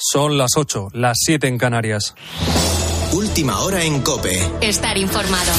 Son las 8, las 7 en Canarias. Última hora en Cope. Estar informado.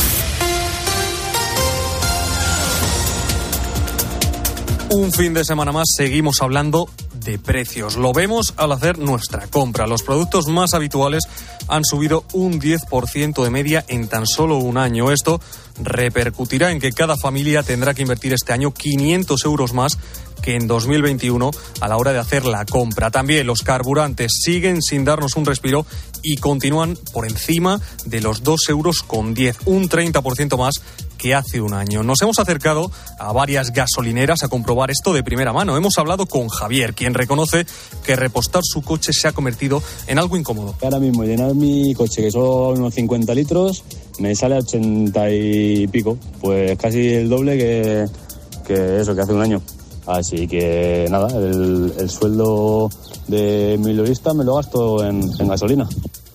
Un fin de semana más seguimos hablando de precios. Lo vemos al hacer nuestra compra. Los productos más habituales han subido un 10% de media en tan solo un año. Esto repercutirá en que cada familia tendrá que invertir este año 500 euros más que en 2021 a la hora de hacer la compra. También los carburantes siguen sin darnos un respiro y continúan por encima de los 2 euros con 10, un 30% más que hace un año. Nos hemos acercado a varias gasolineras a comprobar esto de primera mano. Hemos hablado con Javier, quien reconoce que repostar su coche se ha convertido en algo incómodo. Ahora mismo llenar mi coche, que son unos 50 litros, me sale a 80 y pico, pues casi el doble que, que eso, que hace un año. Así que nada, el, sueldo de mi lorista me lo gasto en gasolina.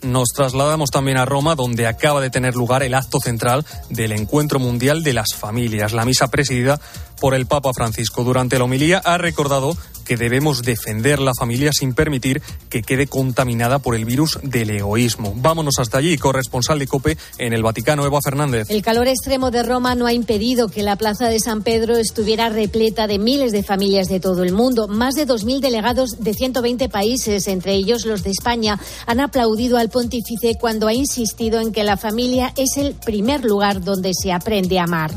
Nos trasladamos también a Roma, donde acaba de tener lugar el acto central del Encuentro Mundial de las Familias, la misa presidida por el Papa Francisco. Durante la homilía ha recordado que debemos defender la familia sin permitir que quede contaminada por el virus del egoísmo. Vámonos hasta allí, corresponsal de COPE en el Vaticano, Eva Fernández. El calor extremo de Roma no ha impedido que la plaza de San Pedro estuviera repleta de miles de familias de todo el mundo. Más de 2.000 delegados de 120 países, entre ellos los de España, han aplaudido al pontífice cuando ha insistido en que la familia es el primer lugar donde se aprende a amar.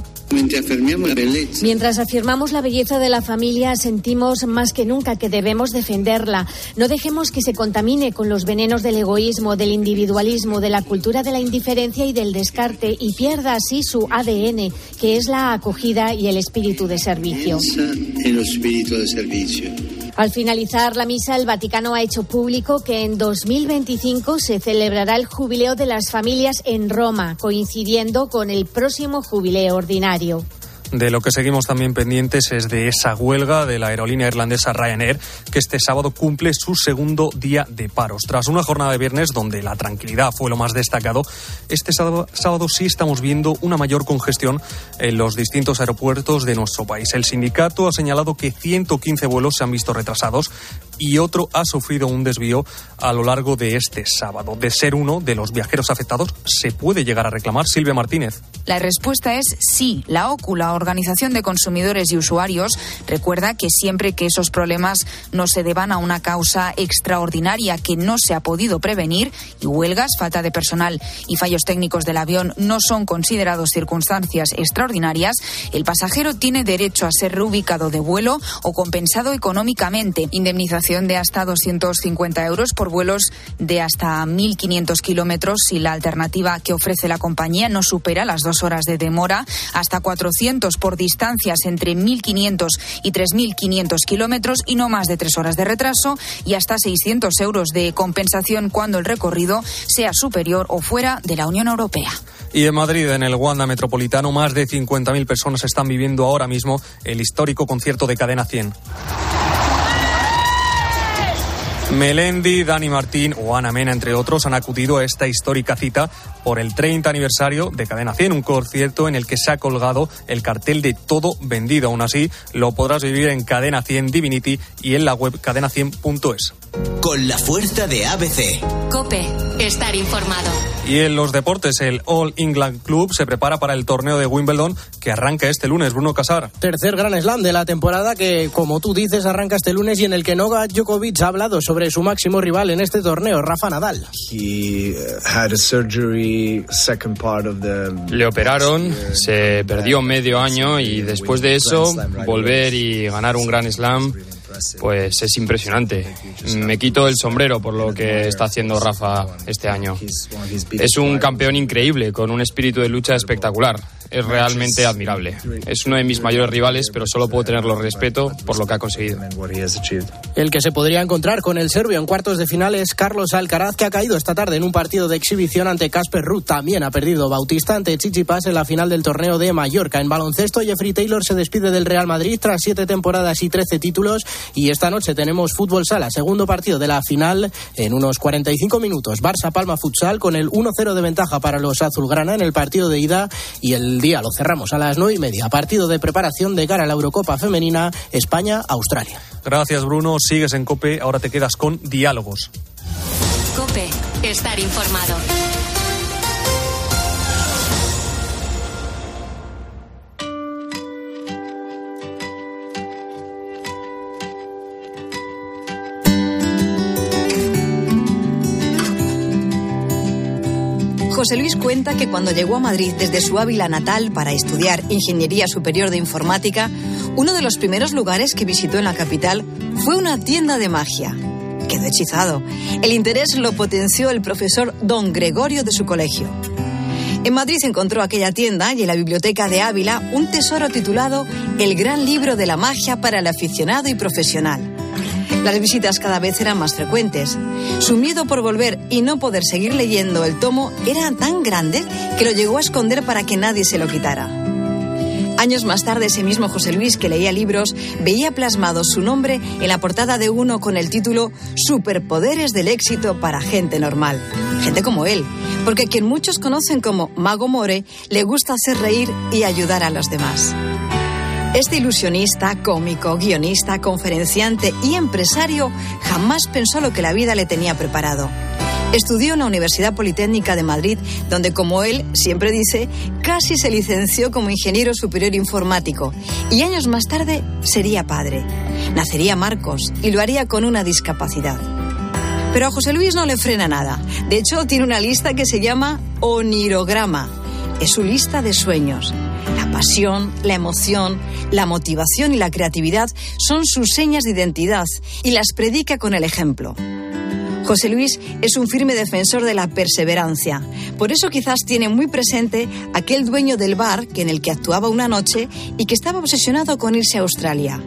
Mientras afirmamos la belleza de la familia, sentimos más que nunca que debemos defenderla. No dejemos que se contamine con los venenos del egoísmo, del individualismo, de la cultura de la indiferencia y del descarte y pierda así su ADN, que es la acogida y el espíritu de servicio. Al finalizar la misa, el Vaticano ha hecho público que en 2025 se celebrará el jubileo de las familias en Roma, coincidiendo con el próximo jubileo ordinario. De lo que seguimos también pendientes es de esa huelga de la aerolínea irlandesa Ryanair, que este sábado cumple su segundo día de paros. Tras una jornada de viernes donde la tranquilidad fue lo más destacado, este sábado, sí estamos viendo una mayor congestión en los distintos aeropuertos de nuestro país. El sindicato ha señalado que 115 vuelos se han visto retrasados y otro ha sufrido un desvío a lo largo de este sábado. De ser uno de los viajeros afectados, ¿se puede llegar a reclamar? Silvia Martínez. La respuesta es sí. La ócula Organización de Consumidores y Usuarios recuerda que siempre que esos problemas no se deban a una causa extraordinaria que no se ha podido prevenir y huelgas, falta de personal y fallos técnicos del avión no son considerados circunstancias extraordinarias, el pasajero tiene derecho a ser reubicado de vuelo o compensado económicamente. Indemnización de hasta 250 euros por vuelos de hasta 1.500 kilómetros si la alternativa que ofrece la compañía no supera las dos horas de demora, hasta 400 por distancias entre 1.500 y 3.500 kilómetros y no más de tres horas de retraso y hasta 600 euros de compensación cuando el recorrido sea superior o fuera de la Unión Europea. Y en Madrid, en el Wanda Metropolitano, más de 50.000 personas están viviendo ahora mismo el histórico concierto de Cadena 100. Melendi, Dani Martín o Ana Mena, entre otros, han acudido a esta histórica cita por el 30 aniversario de Cadena 100, un concierto en el que se ha colgado el cartel de todo vendido. Aún así, lo podrás vivir en Cadena 100 Divinity y en la web cadena100.es. Con la fuerza de ABC. Cope, estar informado. Y en los deportes, el All England Club se prepara para el torneo de Wimbledon que arranca este lunes. Bruno Casar. Tercer gran slam de la temporada que, como tú dices, arranca este lunes y en el que Novak Djokovic ha hablado sobre su máximo rival en este torneo, Rafa Nadal. Le operaron, se perdió medio año y después de eso volver y ganar un gran slam pues es impresionante. Me quito el sombrero por lo que está haciendo Rafa este año. Es un campeón increíble, con un espíritu de lucha espectacular es realmente admirable. Es uno de mis mayores rivales, pero solo puedo tenerlo respeto por lo que ha conseguido. El que se podría encontrar con el serbio en cuartos de final es Carlos Alcaraz, que ha caído esta tarde en un partido de exhibición ante Casper Ruth. También ha perdido Bautista ante Chichipas en la final del torneo de Mallorca. En baloncesto, Jeffrey Taylor se despide del Real Madrid tras siete temporadas y trece títulos. Y esta noche tenemos fútbol sala, segundo partido de la final en unos 45 minutos. Barça Palma Futsal con el 1-0 de ventaja para los azulgrana en el partido de ida y el día lo cerramos a las nueve y media. Partido de preparación de cara a la Eurocopa Femenina España-Australia. Gracias, Bruno. Sigues en COPE. Ahora te quedas con diálogos. Cope, estar informado. José Luis cuenta que cuando llegó a Madrid desde su Ávila natal para estudiar Ingeniería Superior de Informática, uno de los primeros lugares que visitó en la capital fue una tienda de magia. Quedó hechizado. El interés lo potenció el profesor don Gregorio de su colegio. En Madrid encontró aquella tienda y en la biblioteca de Ávila un tesoro titulado El gran libro de la magia para el aficionado y profesional. Las visitas cada vez eran más frecuentes. Su miedo por volver y no poder seguir leyendo el tomo era tan grande que lo llegó a esconder para que nadie se lo quitara. Años más tarde, ese mismo José Luis, que leía libros, veía plasmado su nombre en la portada de uno con el título Superpoderes del éxito para gente normal. Gente como él. Porque quien muchos conocen como Mago More, le gusta hacer reír y ayudar a los demás. Este ilusionista, cómico, guionista, conferenciante y empresario jamás pensó lo que la vida le tenía preparado. Estudió en la Universidad Politécnica de Madrid, donde, como él siempre dice, casi se licenció como ingeniero superior informático y años más tarde sería padre. Nacería Marcos y lo haría con una discapacidad. Pero a José Luis no le frena nada. De hecho, tiene una lista que se llama Onirograma. Es su lista de sueños. La pasión, la emoción, la motivación y la creatividad son sus señas de identidad y las predica con el ejemplo. José Luis es un firme defensor de la perseverancia. Por eso quizás tiene muy presente aquel dueño del bar que en el que actuaba una noche y que estaba obsesionado con irse a Australia.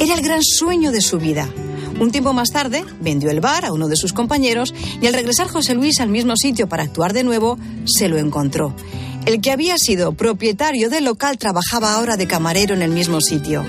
Era el gran sueño de su vida. Un tiempo más tarde vendió el bar a uno de sus compañeros y al regresar José Luis al mismo sitio para actuar de nuevo, se lo encontró. El que había sido propietario del local trabajaba ahora de camarero en el mismo sitio.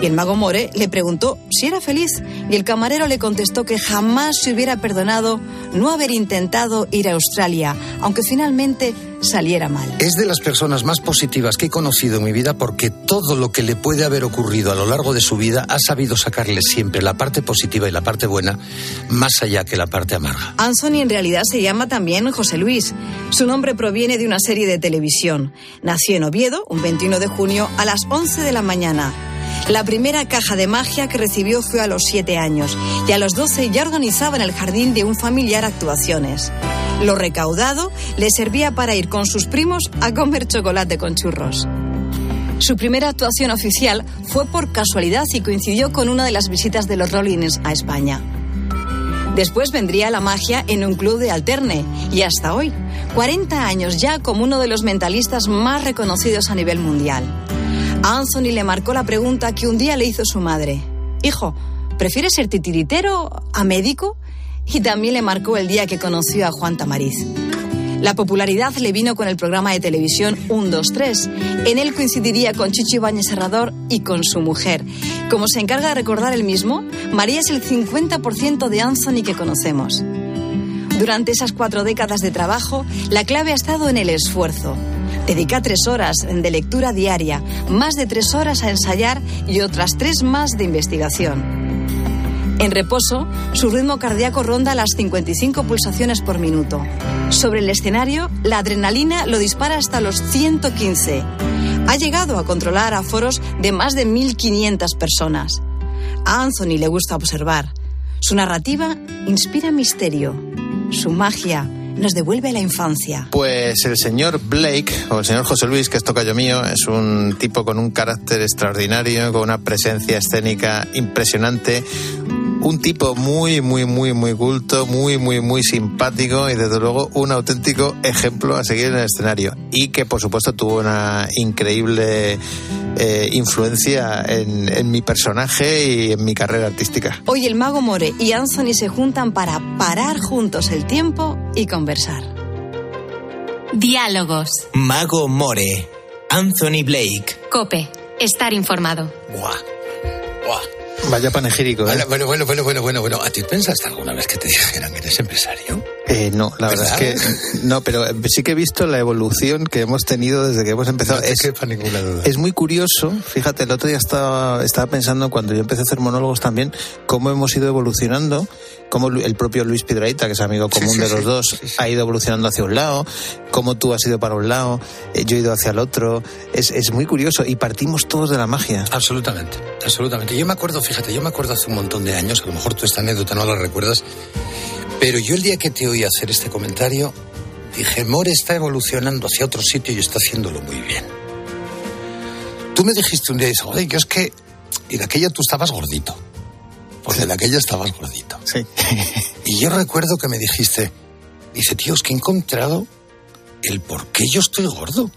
Y el mago More le preguntó si era feliz y el camarero le contestó que jamás se hubiera perdonado no haber intentado ir a Australia, aunque finalmente saliera mal. Es de las personas más positivas que he conocido en mi vida porque todo lo que le puede haber ocurrido a lo largo de su vida ha sabido sacarle siempre la parte positiva y la parte buena, más allá que la parte amarga. Anthony en realidad se llama también José Luis. Su nombre proviene de una serie de televisión. Nació en Oviedo un 21 de junio a las 11 de la mañana. La primera caja de magia que recibió fue a los 7 años y a los 12 ya organizaba en el jardín de un familiar actuaciones. Lo recaudado le servía para ir con sus primos a comer chocolate con churros. Su primera actuación oficial fue por casualidad y coincidió con una de las visitas de los Rollins a España. Después vendría la magia en un club de alterne y hasta hoy, 40 años ya como uno de los mentalistas más reconocidos a nivel mundial. A Anthony le marcó la pregunta que un día le hizo su madre. Hijo, ¿prefieres ser titiritero a médico? Y también le marcó el día que conoció a Juan Tamariz. La popularidad le vino con el programa de televisión 1, 2, 3. En él coincidiría con Chicho Ibáñez Serrador y con su mujer. Como se encarga de recordar el mismo, María es el 50% de Anthony que conocemos. Durante esas cuatro décadas de trabajo, la clave ha estado en el esfuerzo. Dedica tres horas de lectura diaria, más de tres horas a ensayar y otras tres más de investigación. En reposo, su ritmo cardíaco ronda las 55 pulsaciones por minuto. Sobre el escenario, la adrenalina lo dispara hasta los 115. Ha llegado a controlar a foros de más de 1.500 personas. A Anthony le gusta observar. Su narrativa inspira misterio. Su magia nos devuelve a la infancia. Pues el señor Blake, o el señor José Luis, que es tocayo mío, es un tipo con un carácter extraordinario, con una presencia escénica impresionante, un tipo muy, muy, muy, muy culto, muy, muy, muy simpático y desde luego un auténtico ejemplo a seguir en el escenario. Y que por supuesto tuvo una increíble eh, influencia en, en mi personaje y en mi carrera artística. Hoy el mago More y Anthony se juntan para parar juntos el tiempo y conversar. Diálogos. Mago More. Anthony Blake. Cope, estar informado. Buah. Buah. Vaya panegírico, ¿eh? Bueno, bueno, bueno, bueno, bueno, bueno. ¿A ti pensaste alguna vez que te dijeran que eres empresario? Eh, no, la verdad es que no, pero sí que he visto la evolución que hemos tenido desde que hemos empezado. No te quepa ninguna duda. Es muy curioso, fíjate, el otro día estaba, estaba pensando cuando yo empecé a hacer monólogos también, cómo hemos ido evolucionando, cómo el propio Luis Piedraíta, que es amigo común sí, de los dos, sí, ha ido evolucionando hacia un lado, cómo tú has ido para un lado, eh, yo he ido hacia el otro. Es, es muy curioso y partimos todos de la magia. Absolutamente, absolutamente. Yo me acuerdo, fíjate, yo me acuerdo hace un montón de años, a lo mejor tú esta anécdota no la recuerdas, pero yo el día que te oí hacer este comentario, dije, More está evolucionando hacia otro sitio y está haciéndolo muy bien. Tú me dijiste un día, dices, joder, yo es que, y de aquella tú estabas gordito, porque de aquella estabas gordito. Sí. Y yo recuerdo que me dijiste, dice, tío, es que he encontrado el por qué yo estoy gordo.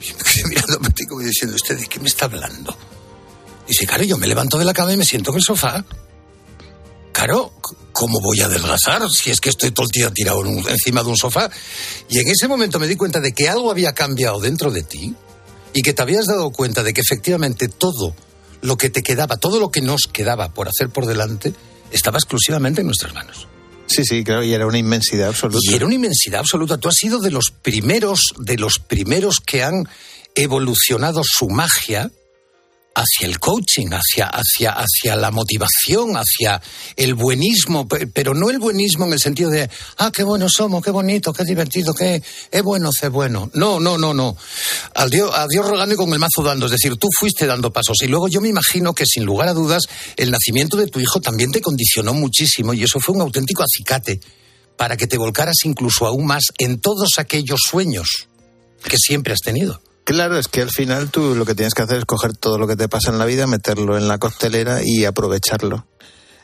Y me quedé mirándome como diciendo, ¿usted de qué me está hablando? Dice, claro, yo me levanto de la cama y me siento en el sofá. Claro, ¿cómo voy a adelgazar si es que estoy todo el día tirado en un- encima de un sofá? Y en ese momento me di cuenta de que algo había cambiado dentro de ti y que te habías dado cuenta de que efectivamente todo lo que te quedaba, todo lo que nos quedaba por hacer por delante, estaba exclusivamente en nuestras manos. Sí, sí, claro, y era una inmensidad absoluta. Y era una inmensidad absoluta. Tú has sido de los primeros, de los primeros que han evolucionado su magia hacia el coaching, hacia, hacia, hacia la motivación, hacia el buenismo, pe- pero no el buenismo en el sentido de, ah, qué buenos somos, qué bonito, qué divertido, qué es bueno, es bueno. No, no, no, no. Al Dios, a Dios rogando y con el mazo dando. Es decir, tú fuiste dando pasos. Y luego yo me imagino que, sin lugar a dudas, el nacimiento de tu hijo también te condicionó muchísimo y eso fue un auténtico acicate para que te volcaras incluso aún más en todos aquellos sueños que siempre has tenido. Claro, es que al final tú lo que tienes que hacer es coger todo lo que te pasa en la vida, meterlo en la costelera y aprovecharlo.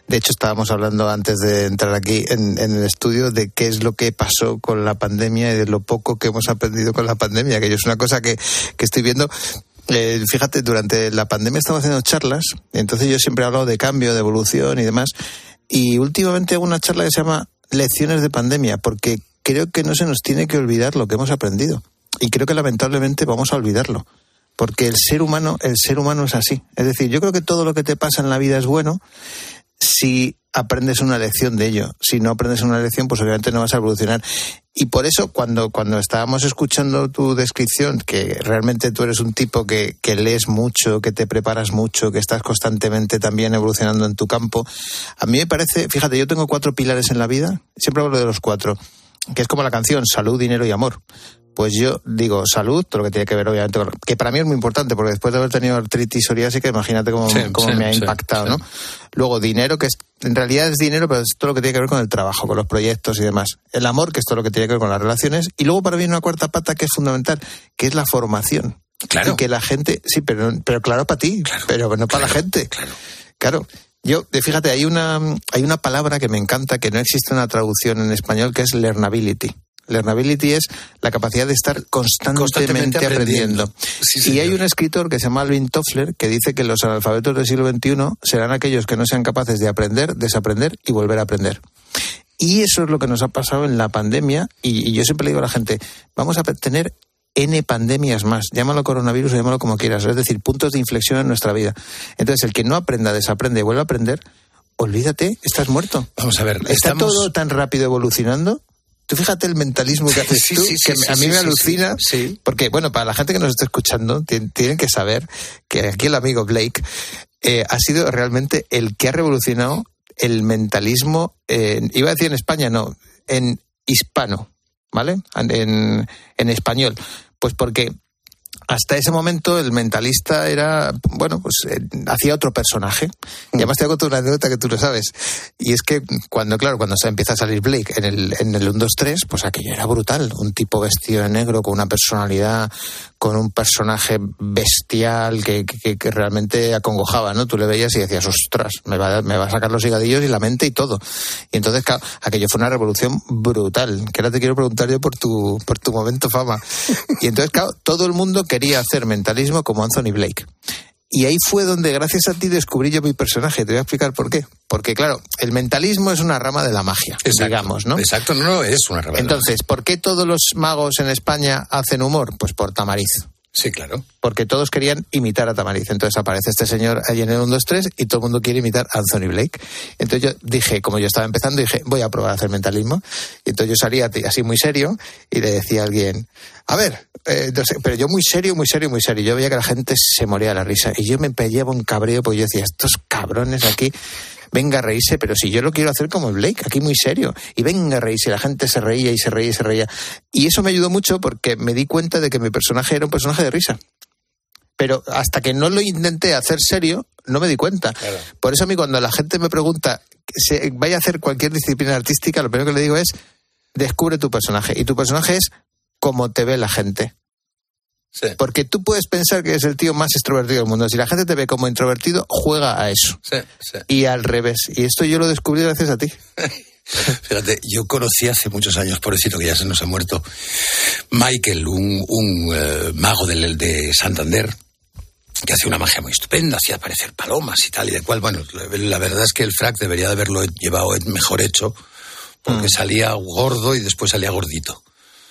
De hecho, estábamos hablando antes de entrar aquí en, el estudio de qué es lo que pasó con la pandemia y de lo poco que hemos aprendido con la pandemia, que yo es una cosa que, que estoy viendo. Eh, fíjate, durante la pandemia estaba haciendo charlas, entonces yo siempre he hablado de cambio, de evolución y demás, y últimamente hago una charla que se llama Lecciones de Pandemia, porque creo que no se nos tiene que olvidar lo que hemos aprendido. Y creo que lamentablemente vamos a olvidarlo. Porque el ser humano, el ser humano es así. Es decir, yo creo que todo lo que te pasa en la vida es bueno si aprendes una lección de ello. Si no aprendes una lección, pues obviamente no vas a evolucionar. Y por eso, cuando, cuando estábamos escuchando tu descripción, que realmente tú eres un tipo que, que lees mucho, que te preparas mucho, que estás constantemente también evolucionando en tu campo, a mí me parece, fíjate, yo tengo cuatro pilares en la vida, siempre hablo de los cuatro, que es como la canción, salud, dinero y amor. Pues yo digo salud, todo lo que tiene que ver obviamente con... Que para mí es muy importante, porque después de haber tenido artritis psoriásica, imagínate cómo, Sí, cómo sí, me ha impactado, sí. ¿no? Luego dinero, que es, en realidad es dinero, pero es todo lo que tiene que ver con el trabajo, con los proyectos y demás. El amor, que es todo lo que tiene que ver con las relaciones. Y luego para mí una cuarta pata que es fundamental, que es la formación. Claro. Y que la gente, sí, pero, pero claro para ti, pero no para la gente. Claro. Yo, de- fíjate, hay una, hay una palabra que me encanta, que no existe una traducción en español, que es learnability. Learnability es la capacidad de estar constantemente, Constantemente aprendiendo. aprendiendo. Sí, y hay un escritor que se llama Alvin Toffler que dice que los analfabetos del siglo XXI serán aquellos que no sean capaces de aprender, desaprender y volver a aprender. Y eso es lo que nos ha pasado en la pandemia. Y, y yo siempre le digo a la gente, vamos a tener N pandemias más. Llámalo coronavirus o llámalo como quieras. Es decir, puntos de inflexión en nuestra vida. Entonces, el que no aprenda, desaprende y vuelve a aprender, olvídate, estás muerto. Vamos a ver, Está estamos... todo tan rápido evolucionando. Tú fíjate el mentalismo que haces Sí, tú, sí, que sí, a mí me alucina. sí. Porque, bueno, para la gente que nos está escuchando, tien- tienen que saber que aquí el amigo Blake eh, ha sido realmente el que ha revolucionado el mentalismo, en- iba a decir en España, no, en hispano, ¿vale? En, en español. Pues porque hasta ese momento el mentalista era, bueno, pues eh, hacía otro personaje. Y además te hago una anécdota que tú lo sabes. Y es que cuando, claro, cuando se empieza a salir Blake en el, en el 1, 2, 3, pues aquello era brutal. Un tipo vestido de negro, con una personalidad, con un personaje bestial que, que, que realmente acongojaba, ¿no? Tú le veías y decías, ostras, me va, a- me va a sacar los higadillos y la mente y todo. Y entonces, claro, aquello fue una revolución brutal. Que ahora te quiero preguntar yo por tu, por tu momento fama. Y entonces, claro, todo el mundo quería hacer mentalismo como Anthony Blake. Y ahí fue donde, gracias a ti, descubrí yo mi personaje. Te voy a explicar por qué. Porque, claro, el mentalismo es una rama de la magia, Exacto, digamos, ¿no? Exacto, no, es una rebelión. Entonces, ¿por qué todos los magos en España hacen humor? Pues por Tamariz. Sí, claro. Porque todos querían imitar a Tamariz. Entonces aparece este señor allí en el 1, 2, 3 y todo el mundo quiere imitar a Anthony Blake. Entonces yo dije, como yo estaba empezando, dije, voy a probar a hacer mentalismo. Entonces yo salía así muy serio y le decía a alguien, a ver, eh, pero yo muy serio, muy serio, muy serio. Yo veía que la gente se moría de la risa. Y yo me peleaba un cabreo porque yo decía, estos cabrones aquí venga a reírse, pero si yo lo quiero hacer como Blake, aquí muy serio, y venga a reírse, y la gente se reía y se reía y se reía. Y eso me ayudó mucho porque me di cuenta de que mi personaje era un personaje de risa. Pero hasta que no lo intenté hacer serio, no me di cuenta. Por eso a mí cuando la gente me pregunta, se vaya a hacer cualquier disciplina artística, lo primero que le digo es, descubre tu personaje. Y tu personaje es como te ve la gente. Porque tú puedes pensar que es el tío más extrovertido del mundo. Si la gente te ve como introvertido, juega a eso. Y al revés. Y esto yo lo descubrí gracias a ti. Fíjate, yo conocí hace muchos años, pobrecito que ya se nos ha muerto, Michael, un, un eh, mago de, de Santander, que hacía una magia muy estupenda, hacía aparecer palomas y tal y de cual. Bueno, la, verdad es que el frac debería de haberlo llevado mejor hecho, porque mm. salía gordo y después salía gordito.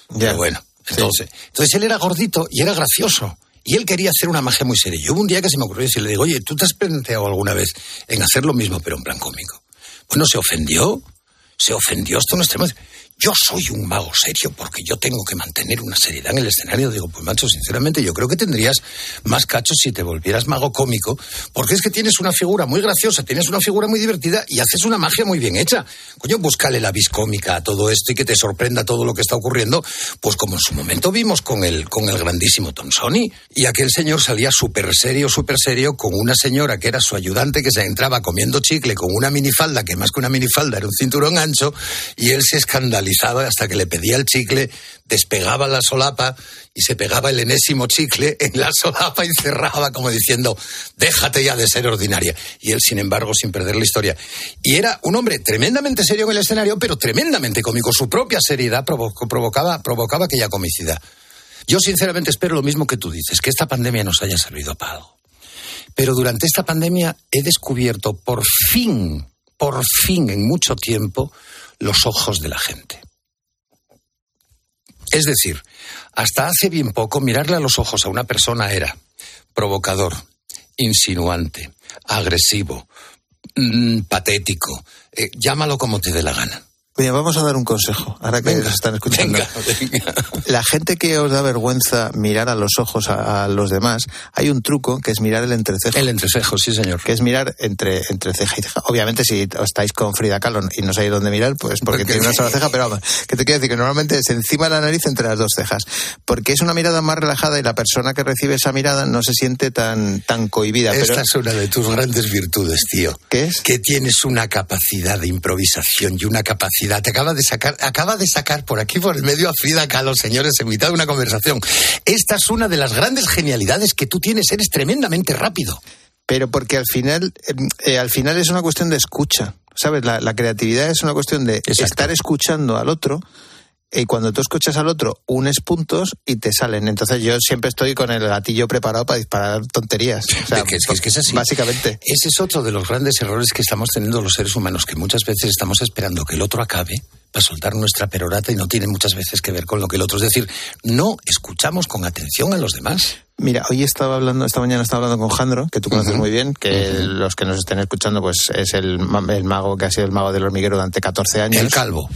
Ya. Pero bueno. Entonces, entonces él era gordito y era gracioso. Y él quería hacer una magia muy seria. Yo hubo un día que se me ocurrió decirle, digo, oye, ¿tú te has planteado alguna vez en hacer lo mismo, pero en plan cómico? Bueno, se ofendió, se ofendió hasta un extremo yo soy un mago serio porque yo tengo que mantener una seriedad en el escenario. Digo, pues macho, sinceramente yo creo que tendrías más cachos si te volvieras mago cómico, porque es que tienes una figura muy graciosa, tienes una figura muy divertida y haces una magia muy bien hecha. Coño, búscale la vis cómica a todo esto y que te sorprenda todo lo que está ocurriendo, pues como en su momento vimos con el, con el grandísimo Tom Sony. Y aquel señor salía súper serio, súper serio, con una señora que era su ayudante que se entraba comiendo chicle con una minifalda, que más que una minifalda era un cinturón ancho, y él se escandalizó hasta que le pedía el chicle, despegaba la solapa y se pegaba el enésimo chicle en la solapa y cerraba como diciendo, déjate ya de ser ordinaria. Y él, sin embargo, sin perder la historia. Y era un hombre tremendamente serio en el escenario, pero tremendamente cómico. Su propia seriedad provocaba, provocaba aquella comicidad. Yo sinceramente espero lo mismo que tú dices, que esta pandemia nos haya servido para algo. Pero durante esta pandemia he descubierto por fin, por fin en mucho tiempo, los ojos de la gente. Es decir, hasta hace bien poco mirarle a los ojos a una persona era provocador, insinuante, agresivo, mm, patético, eh, llámalo como te dé la gana. Oye, vamos a dar un consejo, ahora que nos están escuchando. La gente que os da vergüenza mirar a los ojos a, los demás, hay un truco que es mirar el entrecejo. El entrecejo, sí, señor. Que es mirar entre, entre ceja y ceja. Obviamente, si estáis con Frida Kahlo y no sabéis dónde mirar, pues porque tiene una sola ceja, pero vamos, que te quiero decir que normalmente es encima de la nariz entre las dos cejas. Porque es una mirada más relajada y la persona que recibe esa mirada no se siente tan, tan cohibida. Esta es una de tus grandes virtudes, tío. ¿Qué es? Que tienes una capacidad de improvisación y una capacidad te acaba de sacar, acaba de sacar por aquí por el medio a Frida Kahlo, señores, en mitad de una conversación. Esta es una de las grandes genialidades que tú tienes, eres tremendamente rápido. Pero porque al final, em, eh, al final es una cuestión de escucha. ¿Sabes? La, creatividad es una cuestión de estar escuchando al otro y cuando tú escuchas al otro, unes puntos y te salen. Entonces yo siempre estoy con el gatillo preparado para disparar tonterías. O sea, es, que es, así. Básicamente. Ese es otro de los grandes errores que estamos teniendo los seres humanos, que muchas veces estamos esperando que el otro acabe para soltar nuestra perorata y no tiene muchas veces que ver con lo que el otro. Es decir, no escuchamos con atención a los demás. Mira, hoy estaba hablando, esta mañana estaba hablando con Jandro, que tú conoces muy bien, que los que nos estén escuchando, pues es el, el, mago que ha sido el mago del hormiguero durante 14 años. El calvo.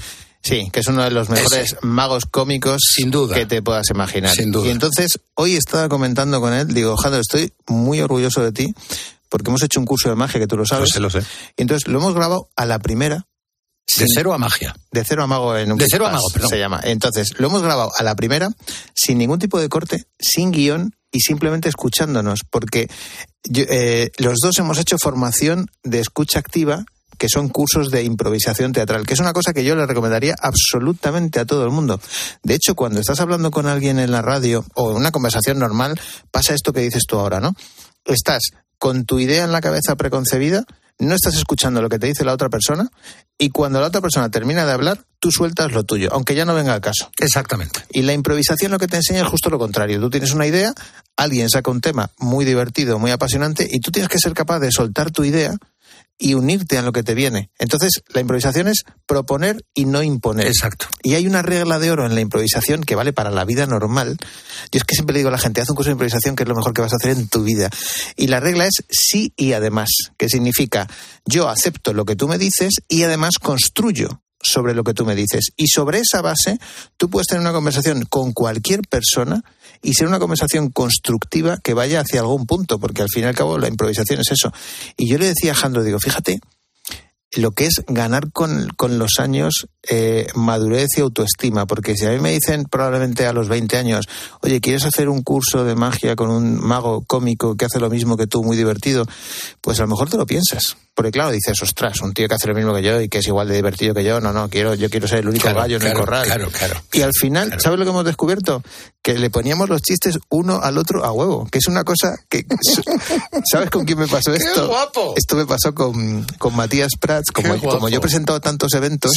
Sí, que es uno de los mejores magos cómicos Sin duda. que te puedas imaginar. Sin duda. Y entonces, hoy estaba comentando con él, digo, Jandro, estoy muy orgulloso de ti, porque hemos hecho un curso de magia, que tú lo sabes. Lo sé, lo sé. Y entonces lo hemos grabado a la primera. De cero a magia. De cero a mago en un De cero a mago, perdón. Se llama. Entonces, lo hemos grabado a la primera, sin ningún tipo de corte, sin guion y simplemente escuchándonos, porque eh, los dos hemos hecho formación de escucha activa que son cursos de improvisación teatral, que es una cosa que yo le recomendaría absolutamente a todo el mundo. De hecho, cuando estás hablando con alguien en la radio o en una conversación normal, pasa esto que dices tú ahora, ¿no? Estás con tu idea en la cabeza preconcebida, no estás escuchando lo que te dice la otra persona y cuando la otra persona termina de hablar, tú sueltas lo tuyo, aunque ya no venga al caso. Exactamente. Y la improvisación lo que te enseña es justo lo contrario. Tú tienes una idea, alguien saca un tema muy divertido, muy apasionante y tú tienes que ser capaz de soltar tu idea y unirte a lo que te viene. Entonces, la improvisación es proponer y no imponer. Exacto. Y hay una regla de oro en la improvisación que vale para la vida normal. Yo es que siempre le digo a la gente, haz un curso de improvisación que es lo mejor que vas a hacer en tu vida. Y la regla es sí y además, que significa yo acepto lo que tú me dices y además construyo sobre lo que tú me dices. Y sobre esa base, tú puedes tener una conversación con cualquier persona y ser una conversación constructiva que vaya hacia algún punto, porque al fin y al cabo la improvisación es eso. Y yo le decía a Jandro, digo, fíjate lo que es ganar con, con los años eh, madurez y autoestima, porque si a mí me dicen probablemente a los 20 años, oye, ¿quieres hacer un curso de magia con un mago cómico que hace lo mismo que tú, muy divertido? Pues a lo mejor te lo piensas. Porque claro, dices, ostras, un tío que hace lo mismo que yo y que es igual de divertido que yo, no, no, quiero, yo quiero ser el único Claro, gallo en el claro, corral. claro, claro. Y al final, ¿sabes lo que hemos descubierto? Que le poníamos los chistes uno al otro a huevo, que es una cosa que... ¿Sabes con quién me pasó ¡Qué esto? guapo! Esto me pasó con, con Matías Prats, como, Qué como yo he presentado tantos eventos,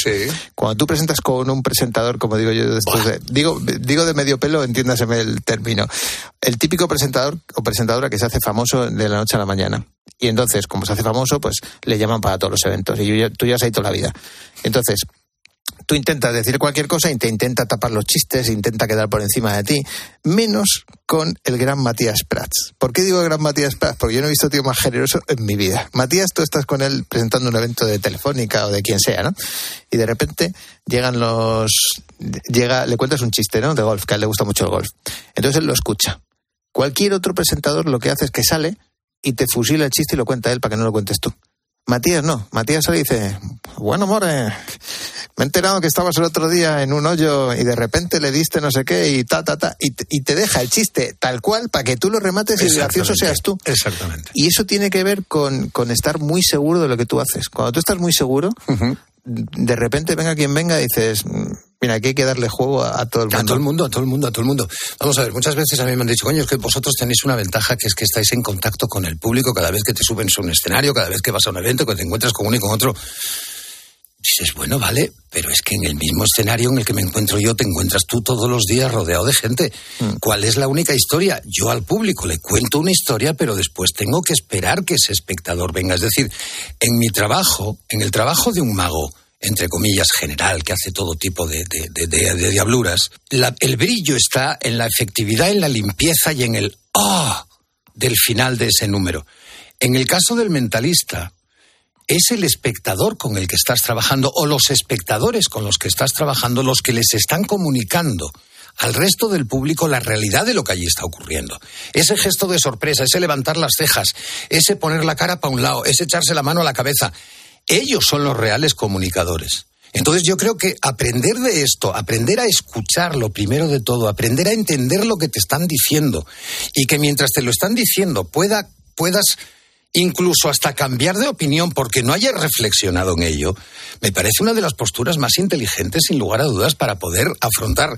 cuando tú presentas con un presentador, como digo yo, de- digo, digo de medio pelo, entiéndaseme el término, el típico presentador o presentadora que se hace famoso de la noche a la mañana. Y entonces, como se hace famoso, pues le llaman para todos los eventos. Y yo tú ya has toda la vida. Entonces, tú intentas decir cualquier cosa y te intenta tapar los chistes, intenta quedar por encima de ti, menos con el gran Matías Prats. ¿Por qué digo gran Matías Prats? Porque yo no he visto tío más generoso en mi vida. Matías, tú estás con él presentando un evento de Telefónica o de quien sea, ¿no? Y de repente llegan los... llega Le cuentas un chiste, ¿no? De golf, que a él le gusta mucho el golf. Entonces él lo escucha. Cualquier otro presentador lo que hace es que sale y te fusila el chiste y lo cuenta él para que no lo cuentes tú. Matías no. Matías sale y dice, bueno, more, me he enterado que estabas el otro día en un hoyo y de repente le diste no sé qué y ta, ta, ta, y te, y te deja el chiste tal cual para que tú lo remates y el gracioso seas tú. Exactamente. Y eso tiene que ver con, con estar muy seguro de lo que tú haces. Cuando tú estás muy seguro, de repente venga quien venga y dices, "Mm, mira, aquí hay que darle juego a, a todo el mundo. A todo el mundo, a todo el mundo, a todo el mundo. Vamos a ver, muchas veces a mí me han dicho, coño, es que vosotros tenéis una ventaja que es que estáis en contacto con el público cada vez que te suben a un escenario, cada vez que vas a un evento, que te encuentras con uno y con otro. Dices, bueno, vale, pero es que en el mismo escenario en el que me encuentro yo, te encuentras tú todos los días rodeado de gente. ¿Cuál es la única historia? Yo al público le cuento una historia, pero después tengo que esperar que ese espectador venga. Es decir, en mi trabajo, en el trabajo de un mago, entre comillas, general, que hace todo tipo de, de- de- de- diabluras, el brillo está en la efectividad, en la limpieza y en el ¡ah! del final de ese número. En el caso del mentalista, es el espectador con el que estás trabajando o los espectadores con los que estás trabajando los que les están comunicando al resto del público la realidad de lo que allí está ocurriendo. Ese gesto de sorpresa, ese levantar las cejas, ese poner la cara para un lado, ese echarse la mano a la cabeza, ellos son los reales comunicadores. Entonces yo creo que aprender de esto, aprender a escucharlo primero de todo, aprender a entender lo que te están diciendo y que mientras te lo están diciendo pueda, puedas incluso hasta cambiar de opinión porque no hayas reflexionado en ello, me parece una de las posturas más inteligentes, sin lugar a dudas, para poder afrontar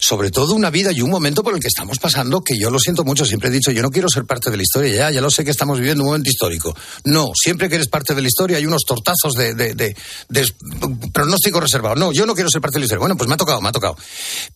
sobre todo una vida y un momento por el que estamos pasando, que yo lo siento mucho, siempre he dicho, yo no quiero ser parte de la historia, ya, ya lo sé que estamos viviendo un momento histórico. No, siempre que eres parte de la historia hay unos tortazos de, de, de- de pronóstico reservado. No, yo no quiero ser parte de la historia. Bueno, pues me ha tocado, me ha tocado.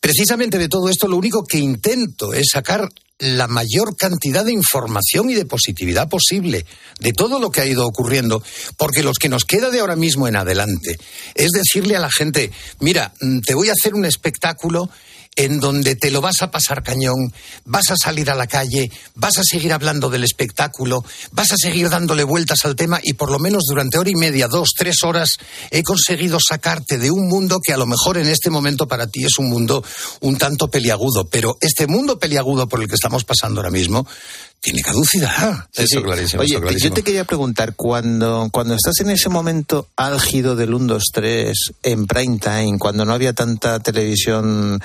Precisamente de todo esto, lo único que intento es sacar la mayor cantidad de información y de positividad posible de todo lo que ha ido ocurriendo, porque lo que nos queda de ahora mismo en adelante es decirle a la gente, mira, mm, te voy a hacer un espectáculo en donde te lo vas a pasar cañón, vas a salir a la calle, vas a seguir hablando del espectáculo, vas a seguir dándole vueltas al tema y por lo menos durante hora y media, dos, tres horas he conseguido sacarte de un mundo que a lo mejor en este momento para ti es un mundo un tanto peliagudo, pero este mundo peliagudo por el que estamos pasando ahora mismo tiene caducidad. Sí, Eso sí. clarísimo, Oye, eso clarísimo. yo te quería preguntar, cuando, cuando estás en ese momento álgido del 1, 2, 3, en prime time, cuando no había tanta televisión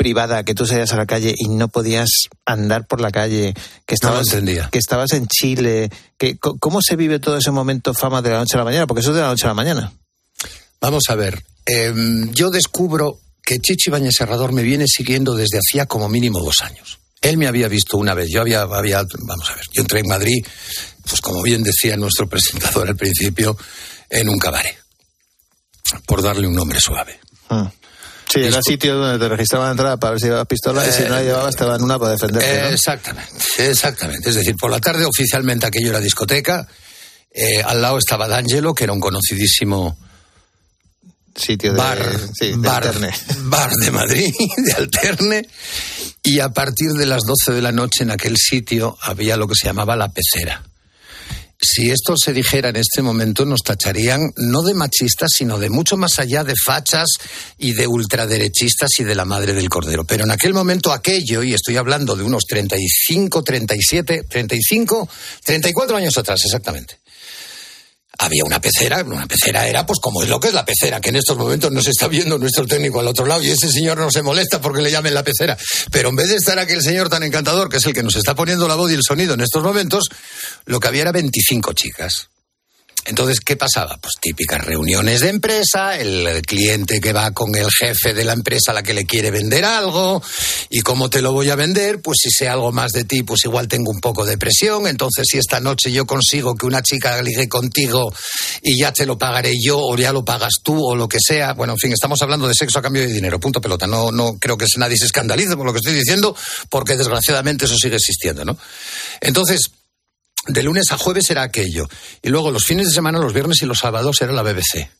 privada que tú salías a la calle y no podías andar por la calle, que estabas, que estabas en Chile, que, ¿cómo se vive todo ese momento fama de la noche a la mañana? Porque eso es de la noche a la mañana. Vamos a ver, em, yo descubro que Chichi Bañez Serrador me viene siguiendo desde hacía como mínimo dos años. Él me había visto una vez, yo había, había, vamos a ver, yo entré en Madrid, pues como bien decía nuestro presentador al principio, en un cabaret, por darle un nombre suave. Sí, era sitio donde te registraban la entrada para ver si llevabas pistola y si no la llevabas te daban una para defenderte. ¿no? Exactamente, exactamente. Es decir, por la tarde oficialmente aquello era discoteca Eh, al lado estaba D'Angelo, que era un conocidísimo sitio de, bar, sí, de bar, Alterne. bar de Madrid, de Alterne, y a partir de las 12 de la noche en aquel sitio había lo que se llamaba la pecera. Si esto se dijera en este momento, nos tacharían no de machistas, sino de mucho más allá de fachas y de ultraderechistas y de la madre del cordero. Pero en aquel momento aquello, y estoy hablando de unos 35, 37, 35, 34 años atrás exactamente, había una pecera, una pecera era pues como es lo que es la pecera, que en estos momentos no se está viendo nuestro técnico al otro lado y ese señor no se molesta porque le llamen la pecera. Pero en vez de estar aquel señor tan encantador, que es el que nos está poniendo la voz y el sonido en estos momentos, lo que había era 25 chicas. Entonces, ¿qué pasaba? Pues típicas reuniones de empresa, el cliente que va con el jefe de la empresa a la que le quiere vender algo, y cómo te lo voy a vender, pues si sé algo más de ti, pues igual tengo un poco de presión, entonces si esta noche yo consigo que una chica ligue contigo y ya te lo pagaré yo, o ya lo pagas tú, o lo que sea, bueno, en fin, estamos hablando de sexo a cambio de dinero, punto pelota, no, no creo que nadie se escandalice por lo que estoy diciendo, porque desgraciadamente eso sigue existiendo, ¿no? Entonces, de lunes a jueves era aquello. Y luego los fines de semana, los viernes y los sábados era la BBC.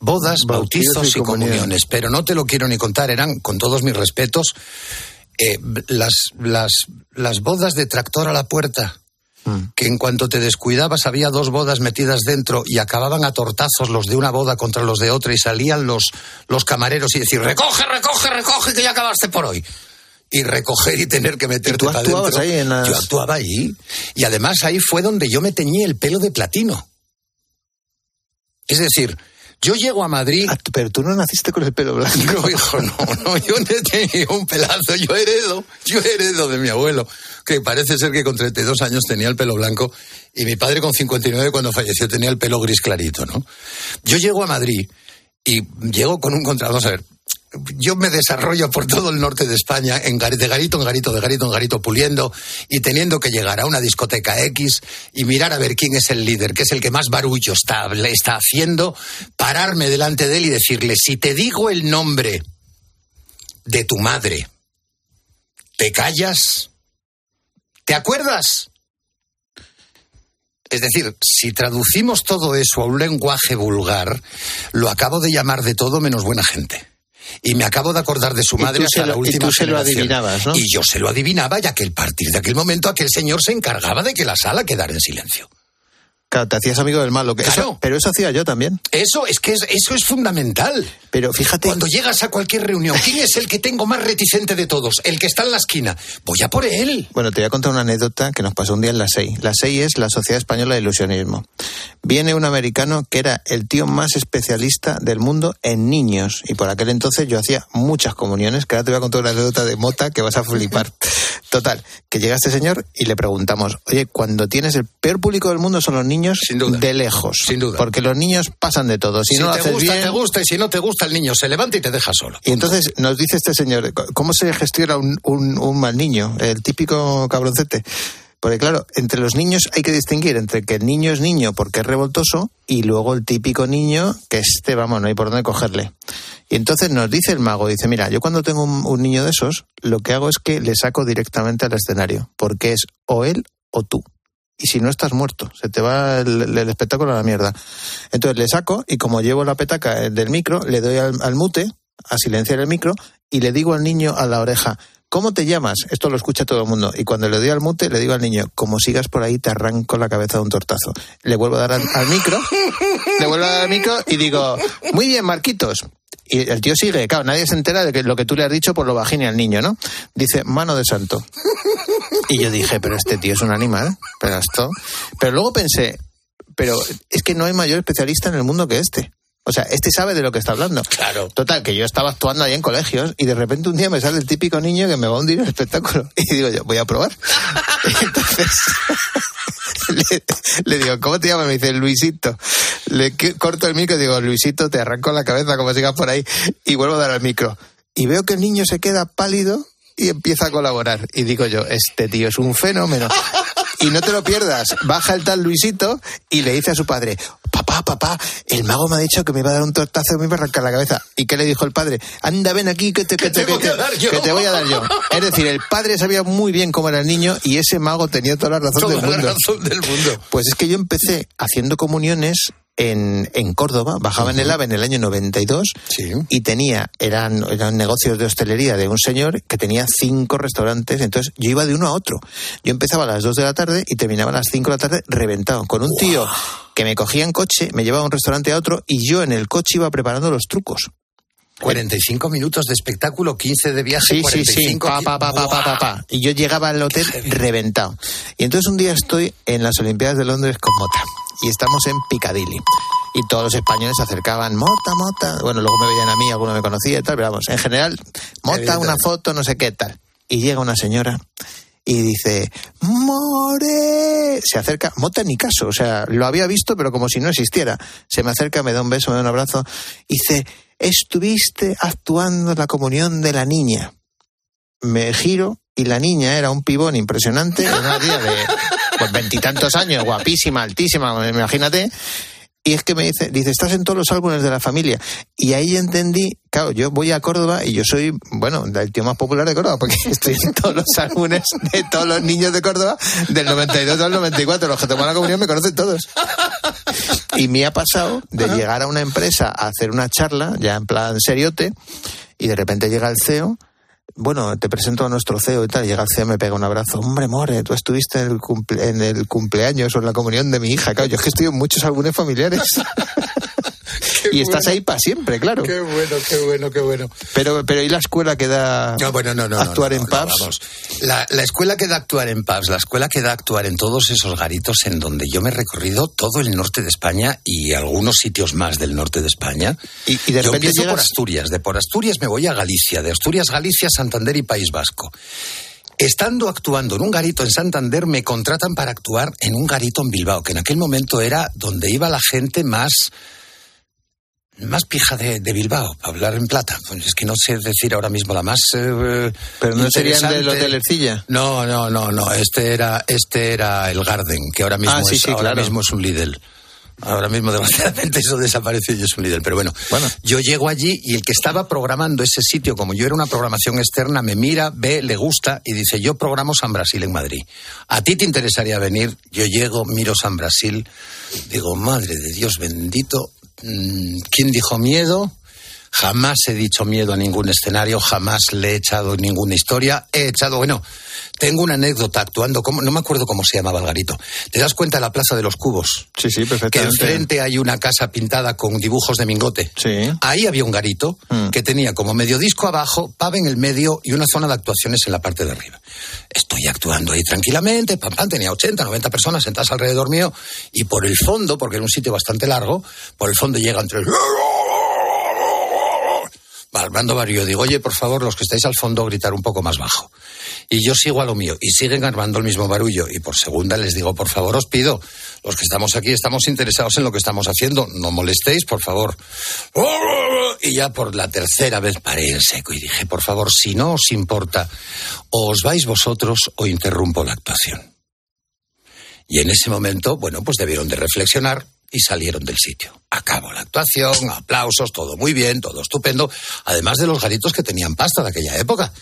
Bodas, bautizos, Bautizos y y comuniones. Pero no te lo quiero ni contar, eran, con todos mis respetos, eh, las, las, las bodas de tractor a la puerta. Que en cuanto te descuidabas había dos bodas metidas dentro y acababan a tortazos los de una boda contra los de otra y salían los, los camareros y decir, recoge, recoge, recoge, que ya acabaste por hoy y recoger y tener que meterte tú para actuabas ahí en las- Yo actuaba ahí. Y además ahí fue donde yo me teñí el pelo de platino. Es decir, yo llego a Madrid. Ah, pero tú no naciste con el pelo blanco. No, hijo, no, no, yo no he tenido un pelazo, yo heredo, yo heredo de mi abuelo, que parece ser que con 32 años tenía el pelo blanco y mi padre con 59 cuando falleció tenía el pelo gris clarito, ¿no? Yo llego a Madrid y llego con un contrato, vamos a ver, yo me desarrollo por todo el norte de España, en de garito en garito, de garito en garito, puliendo y teniendo que llegar a una discoteca X y mirar a ver quién es el líder, que es el que más barullo le está haciendo, pararme delante de él y decirle, si te digo el nombre de tu madre, ¿te callas? ¿Te acuerdas? Es decir, si traducimos todo eso a un lenguaje vulgar, lo acabo de llamar de todo menos buena gente. Y me acabo de acordar de su Y madre hasta lo- la y última tú se lo adivinabas, ¿no? Y yo se lo adivinaba, ya que a partir de aquel momento aquel señor se encargaba de que la sala quedara en silencio. Claro, te hacías amigo del malo. Que eso- Claro. pero eso hacía yo también. Eso es que es, eso es fundamental. Pero fíjate. Cuando llegas a cualquier reunión, ¿quién es el que tengo más reticente de todos? El que está en la esquina. Voy a por él. Bueno, te voy a contar una anécdota que nos pasó un día en la SEI. La SEI es la Sociedad Española de Ilusionismo. Viene un americano que era el tío más especialista del mundo en niños. Y por aquel entonces yo hacía muchas comuniones, que ahora te voy a contar una anécdota de mota que vas a flipar. Total, que llega este señor y le preguntamos, oye, cuando tienes el peor público del mundo son los niños Sin duda. de lejos. Sin duda. Porque los niños pasan de todo. Si, Si, no te haces gusta, bien, te gusta, y si no te gusta, el niño se levanta y te deja solo. y entonces nos dice este señor, ¿cómo se gestiona un, un- un mal niño? El típico cabroncete. Porque claro, entre los niños hay que distinguir entre que el niño es niño porque es revoltoso y luego el típico niño que este, vamos, no hay por dónde cogerle. Y entonces nos dice el mago, dice, mira, yo cuando tengo un, un niño de esos, lo que hago es que le saco directamente al escenario, porque es o él o tú. Y si no estás muerto, se te va el, espectáculo a la mierda. Entonces le saco y como llevo la petaca eh, del micro, le doy al, mute, a silenciar el micro, y le digo al niño a la oreja, ¿cómo te llamas? Esto lo escucha todo el mundo. Y cuando le doy al mute, le digo al niño, como sigas por ahí, te arranco la cabeza de un tortazo. Le vuelvo a dar al, micro, le vuelvo a dar al micro y digo, muy bien, Marquitos. Y el tío sigue, claro, nadie se entera de que lo que tú le has dicho por lo bajini al niño, ¿no? Dice, mano de santo. Y yo dije, pero este tío es un animal, pero esto. Pero luego pensé, pero es que no hay mayor especialista en el mundo que este. O sea, este sabe de lo que está hablando. Claro. Total, que yo estaba actuando ahí en colegios y de repente un día me sale el típico niño que me va a hundir el espectáculo. Y digo yo, voy a probar. Y entonces le, le digo, ¿cómo te llamas? Me dice Luisito. Le corto el micro y digo, Luisito, te arranco la cabeza como sigas por ahí. Y vuelvo a dar al micro. Y veo que el niño se queda pálido y empieza a colaborar. Y digo yo, este tío es un fenómeno. Y no te lo pierdas, baja el tal Luisito y le dice a su padre, papá, papá, el mago me ha dicho que me iba a dar un tortazo y me iba a arrancar la cabeza. ¿Y qué le dijo el padre? Anda, ven aquí que te, que te, voy a dar yo. que te voy a dar yo. Es decir, el padre sabía muy bien cómo era el niño y ese mago tenía toda la razón Toda del la mundo. razón del mundo. Pues es que yo empecé haciendo comuniones en, en Córdoba, bajaba en el AVE en el año 92 y tenía, eran, eran negocios de hostelería de un señor que tenía cinco restaurantes, entonces yo iba de uno a otro. Yo empezaba a las 2 de la tarde y terminaba a las 5 de la tarde reventado, con un tío que me cogía en coche, me llevaba de un restaurante a otro y yo en el coche iba preparando los trucos. 45 minutos de espectáculo, 15 de viaje, Sí, sí, sí. 45 Pa, pa, pa, pa, pa, pa, pa. Y yo llegaba al hotel reventado. Y entonces un día estoy en las Olimpiadas de Londres con Mota. Y estamos en Piccadilly. Y todos los españoles se acercaban, Mota, Mota. Bueno, luego me veían a mí, alguno me conocía y tal, pero vamos, en general, Mota, una foto, no sé qué tal. Y llega una señora y dice, More. Se acerca, Mota ni caso, o sea, lo había visto, pero como si no existiera. Se me acerca, me da un beso, me da un abrazo. y Dice, estuviste actuando en la comunión de la niña. Me giro y la niña era un pibón impresionante, una tía de pues veintitantos años, guapísima, altísima, imagínate. Y es que me dice, dice, estás en todos los álbumes de la familia. Y ahí entendí, claro, yo voy a Córdoba y yo soy, bueno, el tío más popular de Córdoba, porque estoy en todos los álbumes de todos los niños de Córdoba, del 92 al 94. Los que toman la comunión me conocen todos. Y me ha pasado de llegar a una empresa a hacer una charla, ya en plan seriote, y de repente llega el CEO. Bueno, te presento a nuestro CEO y tal. Llega el CEO, me pega un abrazo. Hombre, More, tú estuviste en el, cumple- en el cumpleaños o en la comunión de mi hija. Claro, yo es que estoy en muchos álbumes familiares. y estás ahí para siempre, claro. Qué bueno, qué bueno, qué bueno. Pero, pero ¿y la escuela que da No, bueno, no, no, actuar en pubs? La, la escuela que da actuar en pubs, la escuela que da actuar en todos esos garitos en donde yo me he recorrido todo el norte de España y algunos sitios más del norte de España. Y, y de yo empiezo por Asturias, de por Asturias me voy a Galicia, de Asturias, Galicia, Santander y País Vasco. Estando actuando en un garito en Santander, me contratan para actuar en un garito en Bilbao, que en aquel momento era donde iba la gente más más pija de, de Bilbao, para hablar en plata. Pues es que no sé decir ahora mismo la más. eh, Pero no serían. Hotel Ercilla. No, no, no, no. Este era, este era el Garden, que ahora mismo, Ah, sí, es, sí, ahora claro. mismo es un Lidl. Ahora mismo, desgraciadamente, eso desapareció y es un líder. Pero bueno, yo llego allí y el que estaba programando ese sitio, como yo era una programación externa, me mira, ve, le gusta y dice, yo programo San Brasil en Madrid. ¿A ti te interesaría venir? Yo llego, miro San Brasil, digo, madre de Dios bendito, ¿quién dijo miedo? Jamás he dicho miedo a ningún escenario, jamás le he echado ninguna historia. He echado, bueno, tengo una anécdota actuando, como, no me acuerdo cómo se llamaba el garito. ¿Te das cuenta de la Plaza de los Cubos? Sí, sí, Que perfectamente. enfrente hay una casa pintada con dibujos de mingote. Sí. Ahí había un garito Mm. que tenía como medio disco abajo, pub en el medio y una zona de actuaciones en la parte de arriba. Estoy actuando ahí tranquilamente, pam, pam, tenía 80, 90 personas sentadas alrededor mío y por el fondo, porque era un sitio bastante largo, por el fondo llegan tres... Armando Barrio, digo, oye, por favor, los que estáis al fondo, gritar un poco más bajo. Y yo sigo a lo mío, y siguen armando el mismo barullo. Y por segunda les digo, por favor, os pido, los que estamos aquí estamos interesados en lo que estamos haciendo, no molestéis, por favor. Y ya por la tercera vez paré en seco y dije, por favor, si no os importa, o os vais vosotros o interrumpo la actuación. Y en ese momento, bueno, pues debieron de reflexionar y salieron del sitio. Acabó la actuación, aplausos, todo muy bien, todo estupendo, además de los garitos que tenían pasta de aquella época.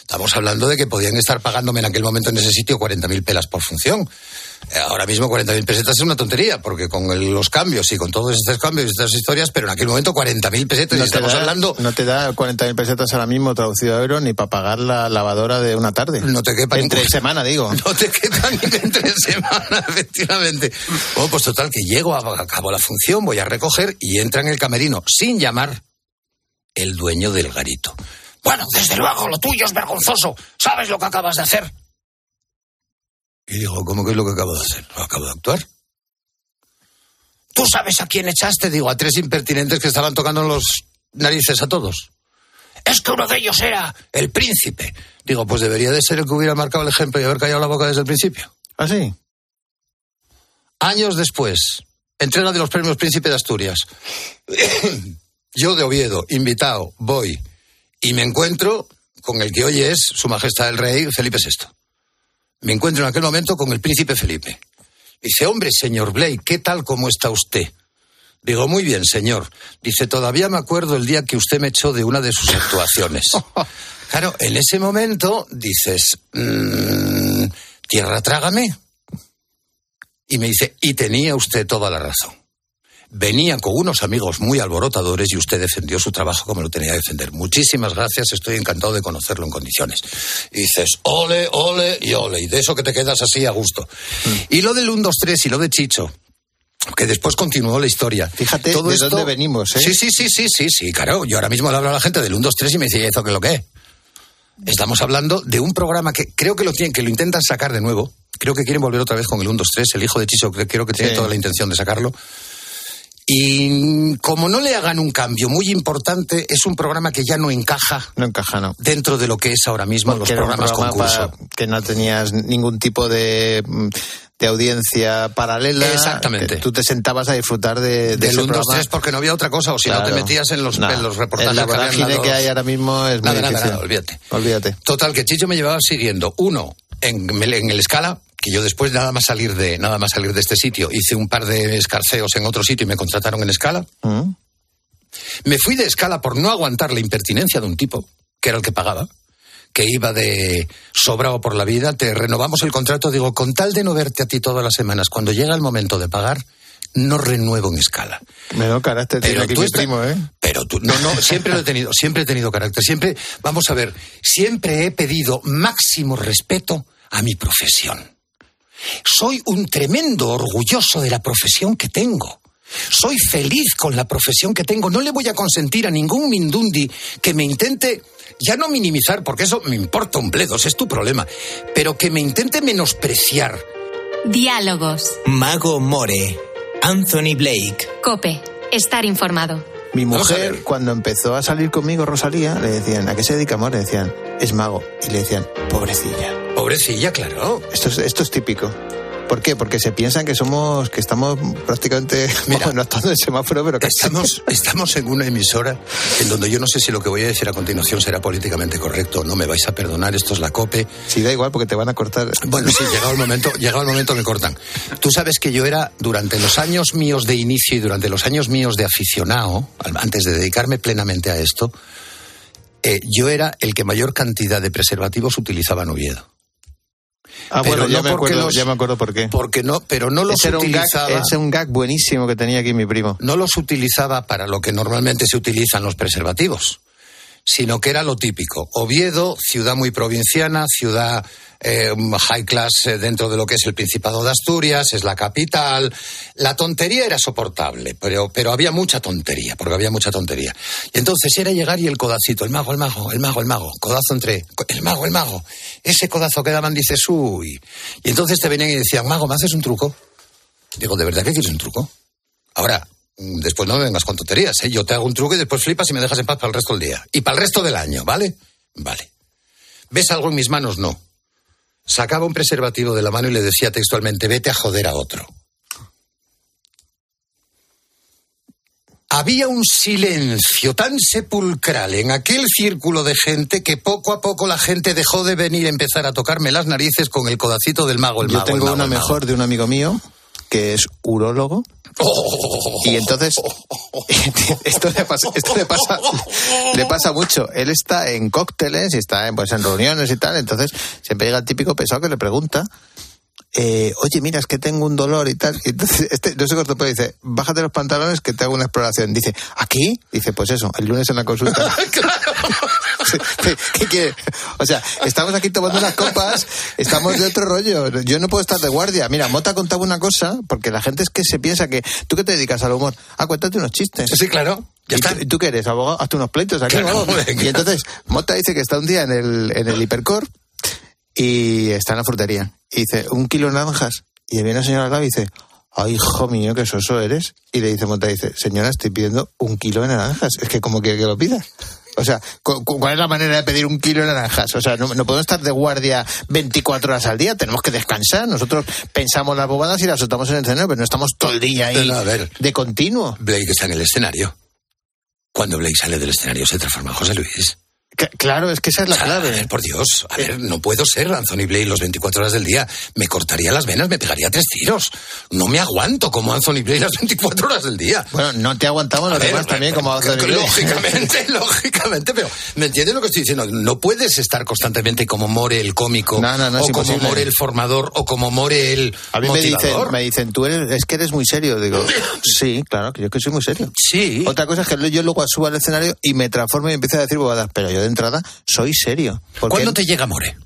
Estamos hablando de que podían estar pagándome en aquel momento en ese sitio 40.000 pelas por función. Eh, Ahora mismo 40.000 pesetas es una tontería, porque con el- los cambios y con todos estos cambios y estas historias, pero en aquel momento 40.000 pesetas No estamos da, hablando... no te da 40.000 pesetas ahora mismo traducido a euros ni para pagar la lavadora de una tarde. No te quepa Entre ningún- semana, digo. No te quedan ni entre semana, efectivamente. Bueno, pues total, que llego, a- acabo la función, voy a recoger y entra en el camerino, sin llamar, el dueño del garito. Bueno, desde luego, lo tuyo es vergonzoso. ¿Sabes lo que acabas de hacer? Y digo, ¿cómo que es lo que acabo de hacer? Acabo de actuar. ¿Tú sabes a quién echaste? Digo, a tres impertinentes que estaban tocando los narices a todos. Es que uno de ellos era el príncipe. Digo, pues debería de ser el que hubiera marcado el ejemplo y haber callado la boca desde el principio. ¿Ah, sí? Años después, entrega de los premios Príncipe de Asturias. Yo de Oviedo, invitado, voy y me encuentro con el que hoy es Su Majestad el Rey Felipe VI. me encuentro en aquel momento con el príncipe Felipe. Dice, hombre, señor Blake, ¿qué tal cómo está usted? Digo, muy bien, señor. Dice, todavía me acuerdo el día que usted me echó de una de sus actuaciones. Claro, en ese momento dices, mm, tierra trágame. Y me dice, y tenía usted toda la razón. Venía con unos amigos muy alborotadores y usted defendió su trabajo como lo tenía que defender. Muchísimas gracias, estoy encantado de conocerlo en condiciones. Y dices, ole, ole y ole, y de eso que te quedas así a gusto. Y lo del 1, 2, 3 y lo de Chicho, que después continuó la historia. Fíjate de dónde venimos, ¿eh? Sí, sí, sí, sí, sí, sí, claro. Yo ahora mismo le hablo a la gente del 1, 2, 3 y me dice, ¿y eso qué es lo que es? Estamos hablando de un programa que creo que lo tienen, que lo intentan sacar de nuevo. Creo que quieren volver otra vez con el 1, 2, 3. El hijo de Chicho que creo que tiene Sí. toda la intención de sacarlo. Y como no le hagan un cambio muy importante, es un programa que ya no encaja No encaja, no. dentro de lo que es ahora mismo los Porque un programas programa concurso. que no tenías ningún tipo de, de audiencia paralela. Exactamente. que tú te sentabas a disfrutar de, de Del ese 1, 2, programa. 3 porque no había otra cosa, o si no te Claro. metías en los, No. en los reportajes la vorágine que los- hay ahora mismo es muy Nada, nada, difícil. nada, olvídate. Olvídate. Total, que Chicho me llevaba siguiendo. Uno, en, en el Escala, que yo después nada más salir de nada más salir de este sitio, hice un par de escarceos en otro sitio y me contrataron en Escala. Mm. Me fui de Escala por no aguantar la impertinencia de un tipo, que era el que pagaba, que iba de sobrado por la vida, te renovamos el contrato, digo, con tal de no verte a ti todas las semanas, cuando llega el momento de pagar, no renuevo en Escala. Menos carácter tiene aquí tú mi esta- primo, ¿eh? Pero tú, no, no, siempre lo he tenido, siempre he tenido carácter, siempre, vamos a ver, siempre he pedido máximo respeto a mi profesión. Soy un tremendo orgulloso de la profesión que tengo. Soy feliz con la profesión que tengo. No le voy a consentir a ningún mindundi que me intente, ya no minimizar, porque eso me importa un bledos, es tu problema, pero que me intente menospreciar. Diálogos. Mago More. Anthony Blake. Cope. Estar informado. Mi mujer, cuando empezó a salir conmigo, Rosalía, le decían, ¿a qué se dedica amor? Le decían, es mago. Y le decían, pobrecilla. Pobrecilla, claro. Esto es, esto es típico. ¿Por qué? Porque se piensan que somos, que estamos prácticamente, Mira. bueno, actuando en semáforo, pero que Estamos, estamos en una emisora en donde yo no sé si lo que voy a decir a continuación será políticamente correcto. No me vais a perdonar, esto es la COPE. Sí, da igual porque te van a cortar. Bueno, sí, llegado el momento, llegado el momento me cortan. Tú sabes que yo era, durante los años míos de inicio y durante los años míos de aficionado, antes de dedicarme plenamente a esto, eh, yo era el que mayor cantidad de preservativos utilizaba en Oviedo. Ah, Pero bueno, ya, no me acuerdo, los- ya me acuerdo por qué. Porque no, pero no los Ese era, un gag, utilizaba. ese era un gag buenísimo que tenía aquí mi primo. no los utilizaba para lo que normalmente se utilizan los preservativos, sino que era lo típico. Oviedo, ciudad muy provinciana, ciudad eh, high class eh, dentro de lo que es el Principado de Asturias, es la capital. La tontería era soportable, pero, pero había mucha tontería, porque había mucha tontería. Y entonces era llegar y el codacito, el mago, el mago, el mago, el mago, codazo entre, el mago, el mago. Ese codazo que daban, dices, uy. Y entonces te venían y decían, mago, ¿me haces un truco? Digo, ¿de verdad que quieres un truco? Ahora, después no me vengas con tonterías, ¿eh? Yo te hago un truco y después flipas y me dejas en paz para el resto del día. Y para el resto del año, ¿vale? Vale. ¿Ves algo en mis manos? No. Sacaba un preservativo de la mano y le decía textualmente, vete a joder a otro. Había un silencio tan sepulcral en aquel círculo de gente que poco a poco la gente dejó de venir a empezar a tocarme las narices con el codacito del mago, el Yo mago. el tengo mago, una el mago. mejor de un amigo mío que es urólogo. Y entonces, esto le pasa, esto le pasa, le pasa mucho. Él está en cócteles y está en, pues, en reuniones y tal, entonces siempre llega el típico pesado que le pregunta, eh, oye, mira, es que tengo un dolor y tal. Y entonces, este, no sé corto, pero dice, bájate los pantalones que te hago una exploración. Dice, ¿aquí? Dice, pues eso, el lunes en la consulta. ¿Qué? O sea, estamos aquí tomando unas copas, estamos de otro rollo. Yo no puedo estar de guardia. Mira, Mota contaba una cosa, porque la gente es que se piensa que. ¿Tú qué te dedicas al humor? Ah, cuéntate unos chistes. Sí, claro. Ya ¿Y está. tú, y tú qué eres? ¿Abogado? Hazte unos pleitos aquí. Claro. Y entonces, Mota dice que está un día en el, en el hipercor y está en la frutería. Y dice, un kilo de naranjas. Y viene la señora al lado y dice, ay, hijo mío, qué soso eres. Y le dice Mota, dice, señora, estoy pidiendo un kilo de naranjas. Es que como quiere que lo pida. O sea, cu- cu- ¿cuál es la manera de pedir un kilo de naranjas? O sea, no, no podemos estar de guardia 24 horas al día, tenemos que descansar. Nosotros pensamos las bobadas y las soltamos en el escenario, pero no estamos todo el día ahí No, ver. de continuo. Blake está en el escenario. Cuando Blake sale del escenario se transforma en José Luis. Claro, es que esa es la clave. A ver, por Dios, a ver, no puedo ser Anthony Blake los 24 horas del día. Me cortaría las venas, me pegaría tres tiros. No me aguanto como Anthony Blake las 24 horas del día. Bueno, no te aguantamos los demás también como Anthony. Lógicamente, lógicamente, pero ¿me entiendes lo que estoy diciendo? No puedes estar constantemente como More el cómico, no, no, no, o como More el formador, o como More el A mí me motivador. dicen, me dicen, tú eres, es que eres muy serio. Digo, sí, claro, que yo que soy muy serio. Sí. Otra cosa es que yo luego subo al escenario y me transformo y empiezo a decir bobadas, pero yo de entrada soy serio. ¿Cuándo te llega More?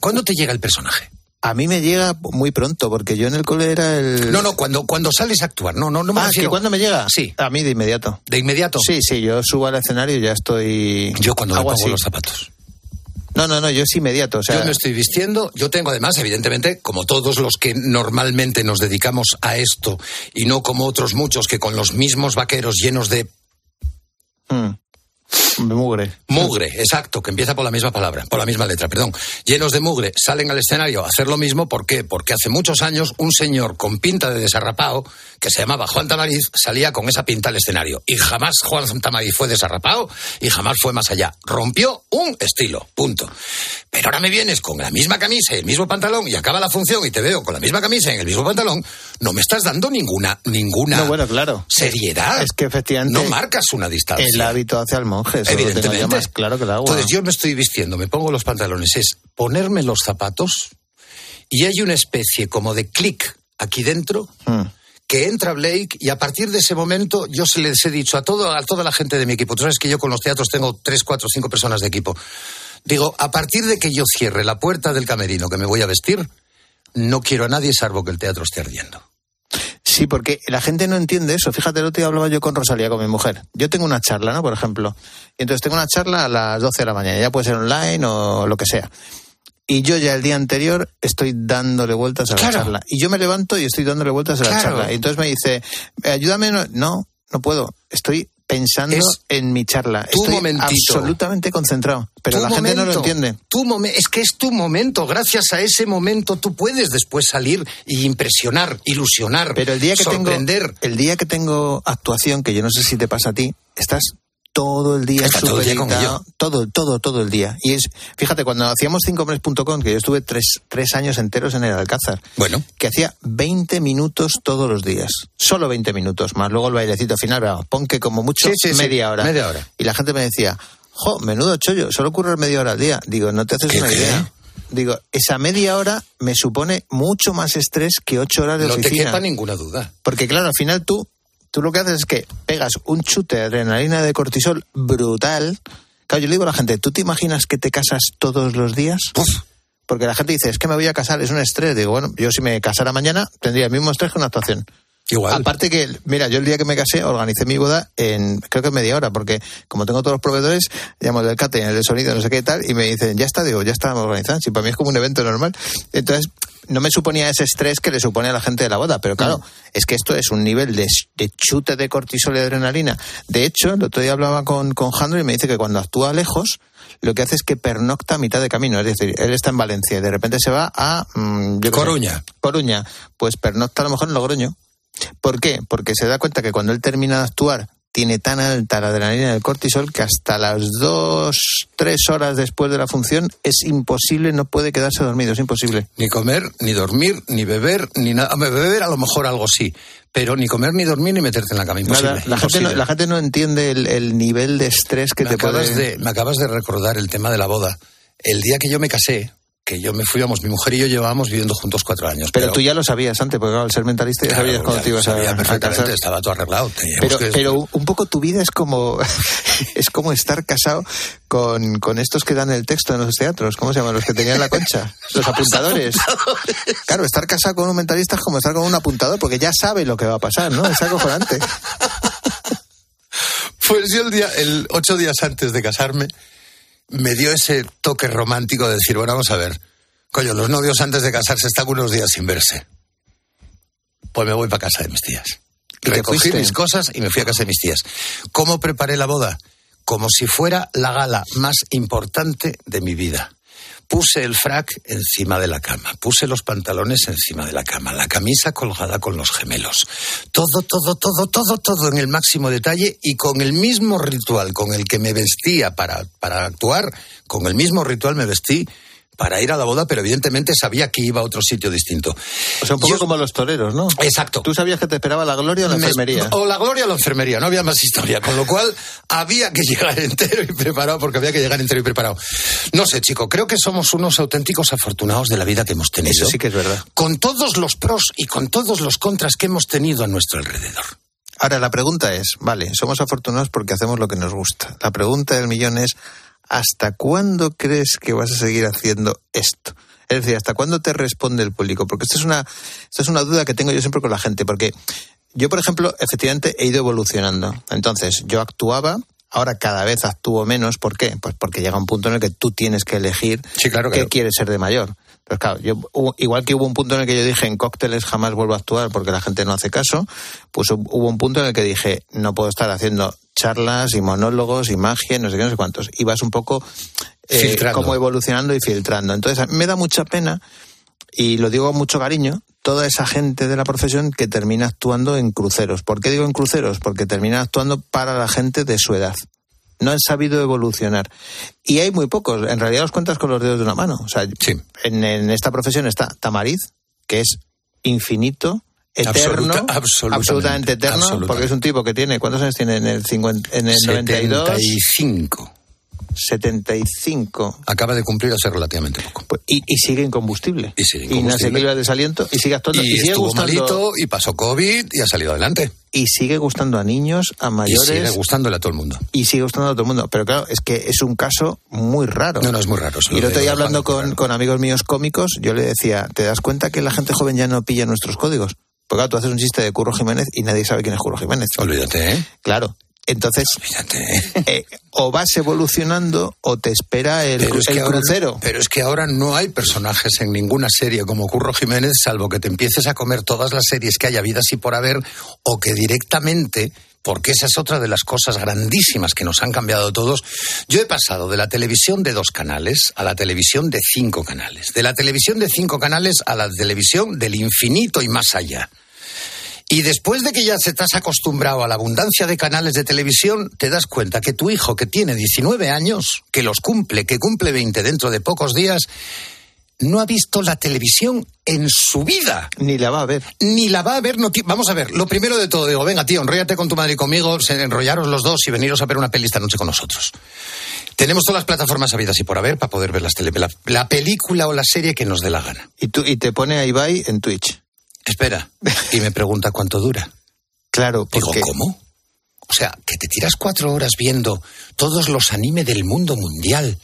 ¿Cuándo te llega el personaje? A mí me llega muy pronto, porque yo en el cole era el... No, no, cuando, cuando sales a actuar. No, no, no me ah, refiero- ¿que cuándo me llega? Sí. A mí de inmediato. ¿De inmediato? Sí, sí, yo subo al escenario y ya estoy... Yo cuando me Hago pongo así. los zapatos. No, no, no, yo es inmediato. O sea, Yo me estoy vistiendo, yo tengo además, evidentemente, como todos los que normalmente nos dedicamos a esto, y no como otros muchos que con los mismos vaqueros llenos de mm, de mugre. mugre, exacto, que empieza por la misma palabra, por la misma letra, perdón, llenos de mugre, salen al escenario a hacer lo mismo, ¿por qué? Porque hace muchos años un señor con pinta de desarrapado, que se llamaba Juan Tamariz, salía con esa pinta al escenario. Y jamás Juan Tamariz fue desarrapado y jamás fue más allá. Rompió un estilo, punto. Pero ahora me vienes con la misma camisa y el mismo pantalón y acaba la función y te veo con la misma camisa y el mismo pantalón, no me estás dando ninguna, ninguna No, bueno, claro. seriedad. Es que efectivamente No marcas una distancia. el hábito hace al monje. Evidentemente. más claro que el agua. Entonces yo me estoy vistiendo, me pongo los pantalones, es ponerme los zapatos y hay una especie como de clic aquí dentro Mm. que entra Blake y a partir de ese momento yo se les he dicho a, todo, a toda la gente de mi equipo, tú sabes que yo con los teatros tengo tres, cuatro, cinco personas de equipo, digo, a partir de que yo cierre la puerta del camerino que me voy a vestir, no quiero a nadie salvo que el teatro esté ardiendo. Sí, porque la gente no entiende eso. Fíjate, el otro día hablaba yo con Rosalía, con mi mujer. Yo tengo una charla, ¿no? Por ejemplo. Y entonces tengo una charla a las 12 de la mañana. Ya puede ser online o lo que sea. Y yo ya el día anterior estoy dándole vueltas a Claro. la charla. Y yo me levanto y estoy dándole vueltas a la charla. Y entonces me dice, "Eh, ayúdame. No, no puedo. Estoy pensando Es en mi charla. tu Estoy momentito. absolutamente concentrado. Pero Tu la gente no lo momento, entiende. tu momen- es que es tu momento. Gracias a ese momento tú puedes después salir y impresionar, ilusionar, Pero el día que sorprender. tengo el día que tengo actuación, que yo no sé si te pasa a ti, estás todo el día Está todo el día con supeditado, ello. todo, todo, todo el día. Y es, fíjate, cuando hacíamos cincohombres.com, que yo estuve tres, tres años enteros en el Alcázar, Bueno, que hacía 20 minutos todos los días. Solo 20 minutos, más luego el bailecito final, vamos, pon que como mucho Sí, sí, sí, media hora. media hora. Y la gente me decía, jo, menudo chollo, solo currar media hora al día. Digo, no te haces ¿Qué, una idea. Digo, esa media hora me supone mucho más estrés que ocho horas de no te oficina. quepa ninguna duda. Porque claro, al final tú, tú lo que haces es que pegas un chute de adrenalina de cortisol brutal. Claro, yo le digo a la gente, ¿tú te imaginas que te casas todos los días? Porque la gente dice, es que me voy a casar, es un estrés. Digo, bueno, yo si me casara mañana tendría el mismo estrés que una actuación. Igual. Aparte que, mira, yo el día que me casé organicé mi boda en creo que media hora, porque como tengo todos los proveedores, llamo el del catering, el de sonido, no sé qué tal, y me dicen, ya está, digo, ya está organizado. Si para mí es como un evento normal. Entonces, no me suponía ese estrés que le supone a la gente de la boda, pero claro, es que esto es un nivel de, de chute de cortisol y adrenalina. De hecho, el otro día hablaba con, con Jandro y me dice que cuando actúa lejos, lo que hace es que pernocta a mitad de camino. Es decir, él está en Valencia y de repente se va a mm, sé, Coruña. Coruña. Pues pernocta a lo mejor en Logroño. ¿Por qué? Porque se da cuenta que cuando él termina de actuar tiene tan alta la adrenalina del cortisol que hasta las dos, tres horas después de la función es imposible, no puede quedarse dormido, es imposible. Ni comer, ni dormir, ni beber, ni nada. Beber a lo mejor algo sí, pero ni comer, ni dormir, ni meterte en la cama. Imposible. Nada, la, gente no, imposible. la gente no entiende el, el nivel de estrés que me, te acabas puede... de, me acabas de recordar el tema de la boda. El día que yo me casé, que yo me fui, vamos, mi mujer y yo llevábamos viviendo juntos cuatro años. Pero, tú ya lo sabías antes, porque claro, al ser mentalista ya Claro, sabías ya te ibas sabía a perfectamente, estaba todo arreglado. Pero, que- pero un poco tu vida es como es como estar casado con, con estos que dan el texto en los teatros. ¿Cómo se llaman? Los que tenían la concha. Los apuntadores. Claro, estar casado con un mentalista es como estar con un apuntador, porque ya sabe lo que va a pasar, ¿no? Es acojonante. Pues yo el día, el ocho días antes de casarme, me dio ese toque romántico de decir, bueno, vamos a ver, coño, los novios antes de casarse están unos días sin verse. Pues me voy para casa de mis tías. ¿Y te Recogí mis cosas y me fui a casa de mis tías. ¿Cómo preparé la boda? Como si fuera la gala más importante de mi vida. Puse el frac encima de la cama, puse los pantalones encima de la cama, la camisa colgada con los gemelos. Todo, todo, todo, todo, todo en el máximo detalle y con el mismo ritual con el que me vestía para, para actuar, con el mismo ritual me vestí para ir a la boda, pero evidentemente sabía que iba a otro sitio distinto. O sea, un poco como los toreros, ¿no? Exacto. ¿Tú sabías que te esperaba la gloria o la Me- enfermería? O la gloria o la enfermería, no había más historia. Con lo cual, había que llegar entero y preparado, porque había que llegar entero y preparado. No sé, chico, creo que somos unos auténticos afortunados de la vida que hemos tenido. Eso sí que es verdad. Con todos los pros y con todos los contras que hemos tenido a nuestro alrededor. Ahora, la pregunta es, vale, somos afortunados porque hacemos lo que nos gusta. La pregunta del millón es, ¿hasta cuándo crees que vas a seguir haciendo esto? Es decir, ¿hasta cuándo te responde el público? Porque esta es una, esta es una duda que tengo yo siempre con la gente, porque yo, por ejemplo, efectivamente he ido evolucionando. Entonces, yo actuaba, ahora cada vez actúo menos. ¿Por qué? Pues porque llega un punto en el que tú tienes que elegir Sí, claro, qué claro. quieres ser de mayor. Pues claro, yo, igual que hubo un punto en el que yo dije en cócteles jamás vuelvo a actuar porque la gente no hace caso, pues hub- hubo un punto en el que dije no puedo estar haciendo charlas y monólogos y magia no sé qué, no sé cuántos. Y vas un poco eh, como evolucionando y filtrando. Entonces, me da mucha pena y lo digo con mucho cariño, toda esa gente de la profesión que termina actuando en cruceros. ¿Por qué digo en cruceros? Porque termina actuando para la gente de su edad. No han sabido evolucionar. Y hay muy pocos. En realidad los cuentas con los dedos de una mano. O sea, Sí. en, en esta profesión está Tamariz, que es infinito, eterno, Absoluta- absolutamente, absolutamente eterno, absolutamente. porque es un tipo que tiene, ¿cuántos años tiene? En el, 50, en el 92, 75. 75. Acaba de cumplir hace relativamente poco. Pues, y, y sigue incombustible. Y sigue incombustible. Inasequible al desaliento y sigue actuando. Y, Y, sigue gustando, malito y pasó COVID y ha salido adelante. y sigue gustando a niños, a Y mayores. sigue gustándole a todo el mundo. y sigue gustando a todo el mundo. Pero claro, es que es un caso muy raro. No, no, es muy raro. Y el lo de hablando con, con amigos míos cómicos, yo le decía, ¿te das cuenta que la gente joven ya no pilla nuestros códigos? Porque claro, tú haces un chiste de Curro Jiménez y nadie sabe quién es Curro Jiménez. Olvídate, ¿eh? Claro. Entonces, ¿eh? eh, o vas evolucionando o te espera el, Pero es, el que ahora, crucero. pero es que ahora no hay personajes en ninguna serie como Curro Jiménez, salvo que te empieces a comer todas las series que haya habidas y por haber, o que directamente, porque esa es otra de las cosas grandísimas que nos han cambiado todos. Yo he pasado de la televisión de dos canales a la televisión de cinco canales, de la televisión de cinco canales a la televisión del infinito y más allá. Y después de que ya se te has acostumbrado a la abundancia de canales de televisión, te das cuenta que tu hijo, que tiene 19 años, que los cumple, que cumple 20 dentro de pocos días, no ha visto la televisión en su vida. Ni la va a ver. Ni la va a ver. No Vamos a ver, lo primero de todo, digo, venga, tío, enróllate con tu madre y conmigo, enrollaros los dos y veniros a ver una peli esta noche con nosotros. Tenemos todas las plataformas habidas y por haber para poder ver las tele- la, la película o la serie que nos dé la gana. Y, tú, y te pone a Ibai en Twitch. Espera. Y me pregunta cuánto dura. Claro, Digo, porque... ¿cómo? O sea, que te tiras cuatro horas viendo todos los anime del mundo mundial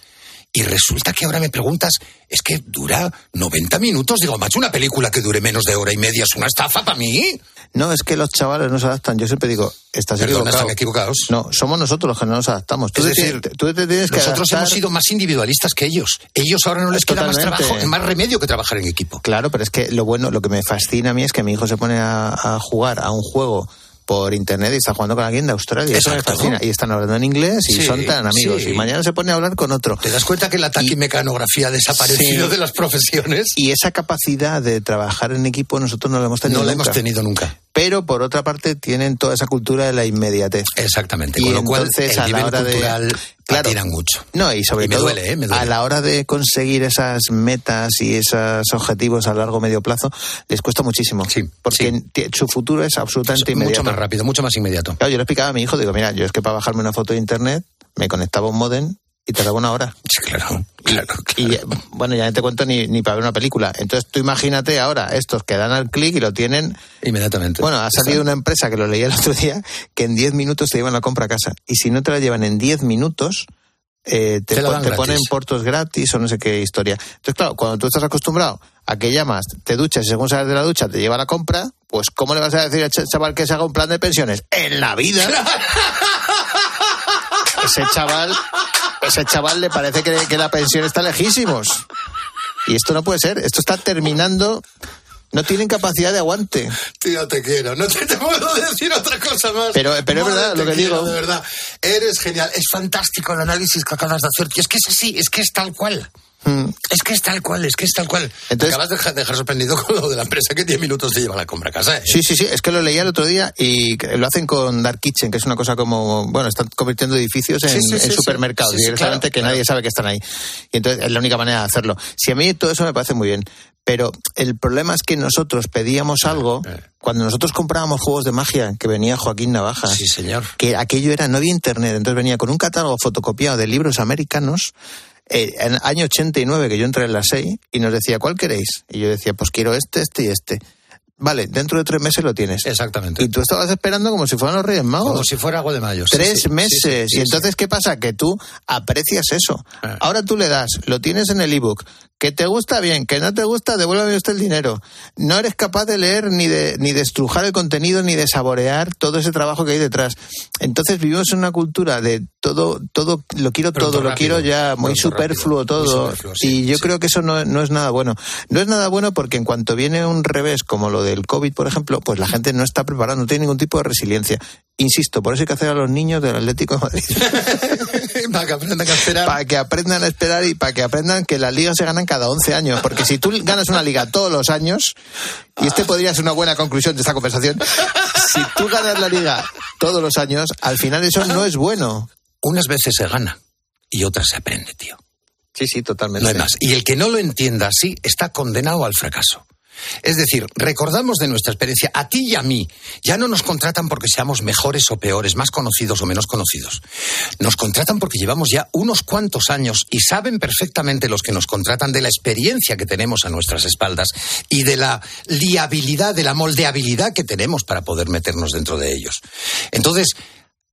y resulta que ahora me preguntas, es que dura 90 minutos. Digo, macho, una película que dure menos de hora y media es una estafa para mí. No, es que los chavales no se adaptan. Yo siempre digo, estás Perdona, equivocado. están equivocados. No, somos nosotros los que no nos adaptamos. Tú, Es te, decir, tienes- tú te tienes que Nosotros adaptar- hemos sido más individualistas que ellos. Ellos ahora no les queda más trabajo, más remedio que trabajar en equipo. Claro, pero es que lo bueno, lo que me fascina a mí es que mi hijo se pone a, a jugar a un juego por internet y está jugando con alguien de Australia. Exacto. fascina. Y están hablando en inglés y Sí, son tan amigos. sí. Y mañana se pone a hablar con otro. ¿Te das cuenta que la taquimecanografía ha desaparecido Sí. de las profesiones? Y esa capacidad de trabajar en equipo nosotros no la hemos tenido No la nunca. hemos tenido nunca. Pero por otra parte tienen toda esa cultura de la inmediatez. Exactamente. Y Con lo cual, entonces, el a la nivel hora de- cultural Claro. patinan mucho. No, y sobre Y me todo duele, ¿eh? Me duele. a la hora de conseguir esas metas y esos objetivos a largo medio plazo, les cuesta muchísimo. Sí, porque sí. su futuro es absolutamente inmediato. Mucho más rápido, mucho más inmediato. Claro, yo le explicaba a mi hijo, digo, mira, yo es que para bajarme una foto de internet me conectaba a un modem y tardaba una hora. Sí, claro, claro, Y bueno, ya no te cuento ni, ni para ver una película. Entonces tú imagínate ahora estos que dan al clic y lo tienen. Inmediatamente. Bueno, ha salido una empresa que lo leí el otro día que en 10 minutos te llevan la compra a casa. Y si no te la llevan en 10 minutos, eh, te, Te pon- te ponen portos gratis o no sé qué historia. Entonces, claro, cuando tú estás acostumbrado a que llamas, te duchas y según sales de la ducha te lleva la compra, pues ¿cómo le vas a decir al ch- chaval que se haga un plan de pensiones? En la vida. ese chaval, ese chaval le parece que, que la pensión está lejísimos. Y esto no puede ser, esto está terminando. No tienen capacidad de aguante. Tío, te quiero. No te, te puedo decir otra cosa más. Pero- pero es verdad lo que quiero, digo. De verdad. Eres genial. Es fantástico el análisis que acabas de hacer. tío. Es que es así, es que es tal cual. Mm. Es que es tal cual, es que es tal cual. Entonces, Acabas de dejar, dejar, sorprendido con lo de la empresa que 10 minutos te lleva la compra a casa. ¿eh? Sí, sí, sí, es que lo leía el otro día y lo hacen con Dark Kitchen, que es una cosa como, bueno, están convirtiendo edificios en, supermercados directamente que nadie sabe que están ahí. Y entonces es la única manera de hacerlo. Si a mí todo eso me parece muy bien, pero el problema es que nosotros pedíamos algo cuando nosotros comprábamos juegos de magia que venía Joaquín Navaja. Sí, señor. Que aquello era, no había internet, entonces venía con un catálogo fotocopiado de libros americanos eh, en año 89 que yo entré en la SEI y nos decía, ¿cuál queréis? Y yo decía, pues quiero este, este y este. Vale, dentro de tres meses lo tienes. Exactamente. Y tú estabas esperando como si fueran los Reyes Magos. Como si fuera algo de mayo. Tres meses. y entonces, ¿qué pasa? Que tú aprecias eso. Ah. Ahora tú le das, lo tienes en el ebook, que te gusta bien, que no te gusta, devuélveme usted el dinero. No eres capaz de leer ni de, ni de estrujar el contenido ni de saborear todo ese trabajo que hay detrás. Entonces vivimos en una cultura de todo, todo, lo quiero todo, lo quiero ya, muy superfluo todo. y yo creo que eso no, no, es nada bueno. No es nada bueno porque en cuanto viene un revés como lo del COVID, por ejemplo, pues la gente no está preparada, no tiene ningún tipo de resiliencia. Insisto, por eso hay que hacer a los niños del Atlético de Madrid. para que aprendan a esperar. Para que aprendan a esperar y para que aprendan que las ligas se ganan cada 11 años. Porque si tú ganas una liga todos los años, y este podría ser una buena conclusión de esta conversación, si tú ganas la liga todos los años, al final eso no es bueno. Unas veces se gana y otras se aprende, tío. Sí, sí, totalmente. No hay más. Y el que no lo entienda así está condenado al fracaso. Es decir, recordamos de nuestra experiencia, a ti y a mí, ya no nos contratan porque seamos mejores o peores, más conocidos o menos conocidos. Nos contratan porque llevamos ya unos cuantos años y saben perfectamente los que nos contratan de la experiencia que tenemos a nuestras espaldas y de la liabilidad, de la moldeabilidad que tenemos para poder meternos dentro de ellos. Entonces,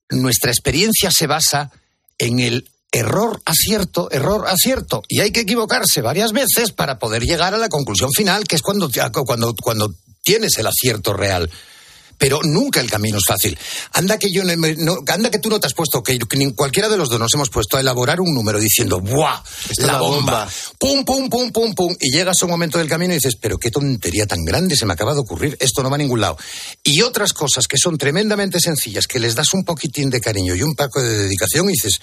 nuestra experiencia se basa en el error, acierto, error, acierto. Y hay que equivocarse varias veces para poder llegar a la conclusión final, que es cuando, cuando, cuando tienes el acierto real. Pero nunca el camino es fácil. Anda que yo no, anda que tú no te has puesto, que, ni cualquiera de los dos nos hemos puesto a elaborar un número diciendo ¡buah! La, bomba. ¡Pum, pum, pum, pum, pum! Y llegas a un momento del camino y dices, pero qué tontería tan grande se me acaba de ocurrir, esto no va a ningún lado. Y otras cosas que son tremendamente sencillas, que les das un poquitín de cariño y un poco de dedicación y dices,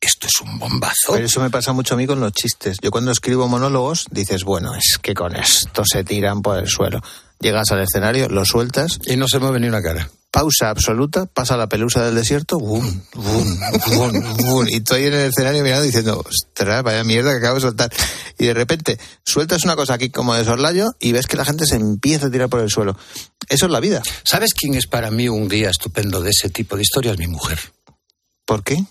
esto es un bombazo. Pero eso me pasa mucho a mí con los chistes. Yo cuando escribo monólogos dices, bueno, es que con esto se tiran por el suelo. Llegas al escenario, lo sueltas. Y no se mueve ni una cara. Pausa absoluta, pasa la pelusa del desierto, bum, bum, bum, bum, y estoy en el escenario mirando diciendo, ostras, vaya mierda que acabo de soltar. Y de repente sueltas una cosa aquí como de sorlayo y ves que la gente se empieza a tirar por el suelo. Eso es la vida. ¿Sabes quién es para mí un guía estupendo de ese tipo de historias? Mi mujer. ¿Por qué?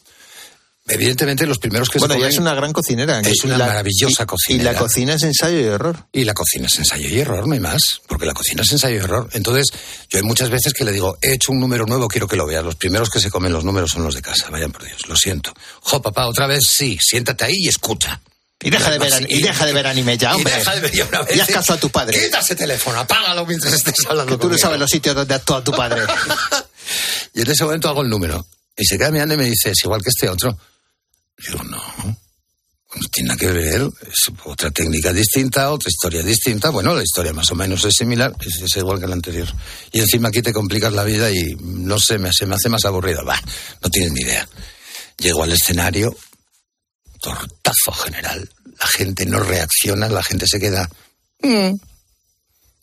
Evidentemente, los primeros que bueno, se Bueno, es una gran cocinera. Es una maravillosa cocinera. Y la cocina es ensayo y error. Y la cocina es ensayo y error, no hay más. Porque la cocina es ensayo y error. Entonces, yo hay muchas veces que le digo, he hecho un número nuevo, quiero que lo veas. Los primeros que se comen los números son los de casa. Vayan por Dios, lo siento. Jo, papá, otra vez sí. Siéntate ahí y escucha. Y deja, de ver, y, deja de ver anime ya, hombre. Y deja de ver ya una vez. Y haz caso a tu padre. Quita ese teléfono, apágalo mientras estés hablando. Que tú no sabes los sitios donde actúa tu padre. y en ese momento hago el número. Y se queda mirando y me dice, es igual que este otro. Digo, no, no tiene nada que ver, es otra técnica distinta, otra historia distinta. Bueno, la historia más o menos es similar, es, igual que la anterior. Y encima aquí te complicas la vida y no sé, se me hace más aburrido. Bah, no tienes ni idea. Llego al escenario, tortazo general. La gente no reacciona, la gente se queda. Mm,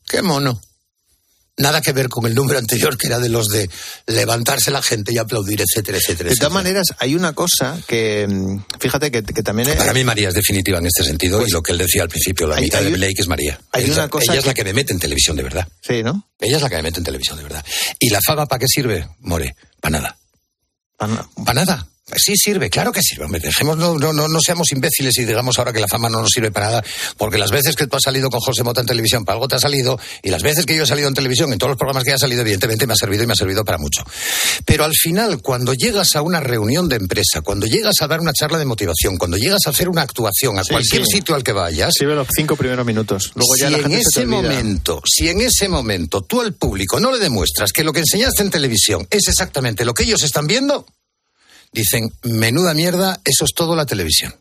¡Qué mono! Nada que ver con el número anterior, que era de los de levantarse la gente y aplaudir, etcétera, etcétera. De todas maneras, hay una cosa que, mm, fíjate que, también... Es... Para mí María es definitiva en este sentido y pues lo que él decía al principio, la mitad de Blake es María. Hay ella, una cosa ella es la que me mete en televisión de verdad. Sí, ¿no? Ella es la que me mete en televisión de verdad. ¿Y la fama para qué sirve? More, para nada. Para nada. Sí sirve, claro que sirve. dejemos, no, no, no, seamos imbéciles y digamos ahora que la fama no nos sirve para nada, porque las veces que tú has salido con José Mota en televisión, para algo te ha salido, y las veces que yo he salido en televisión, en todos los programas que he salido, evidentemente me ha servido y me ha servido para mucho. Pero al final, cuando llegas a una reunión de empresa, cuando llegas a dar una charla de motivación, cuando llegas a hacer una actuación a cualquier sitio al que vayas. Sirve los cinco primeros minutos. Luego ya la en ese momento, si en ese momento tú al público no le demuestras que lo que enseñaste en televisión es exactamente lo que ellos están viendo, dicen, menuda mierda, eso es todo la televisión.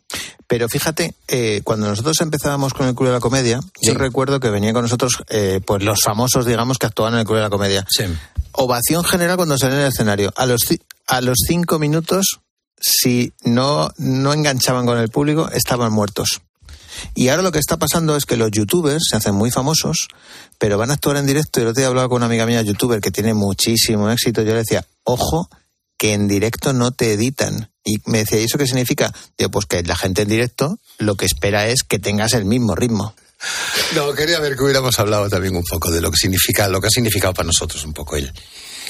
Pero fíjate, eh, cuando nosotros empezábamos con el Club de la Comedia, yo recuerdo que venían con nosotros eh, pues los famosos, digamos, que actuaban en el Club de la Comedia. Ovación general cuando salían en el escenario. A los, a los cinco minutos, si no, no enganchaban con el público, estaban muertos. Y ahora lo que está pasando es que los youtubers se hacen muy famosos, pero van a actuar en directo. Y el otro día hablaba con una amiga mía youtuber que tiene muchísimo éxito. Yo le decía, ojo, que en directo no te editan. Y me decía, ¿y eso qué significa? Digo, pues que la gente en directo lo que espera es que tengas el mismo ritmo. No, quería ver que hubiéramos hablado también un poco de lo que significa, lo que ha significado para nosotros un poco el,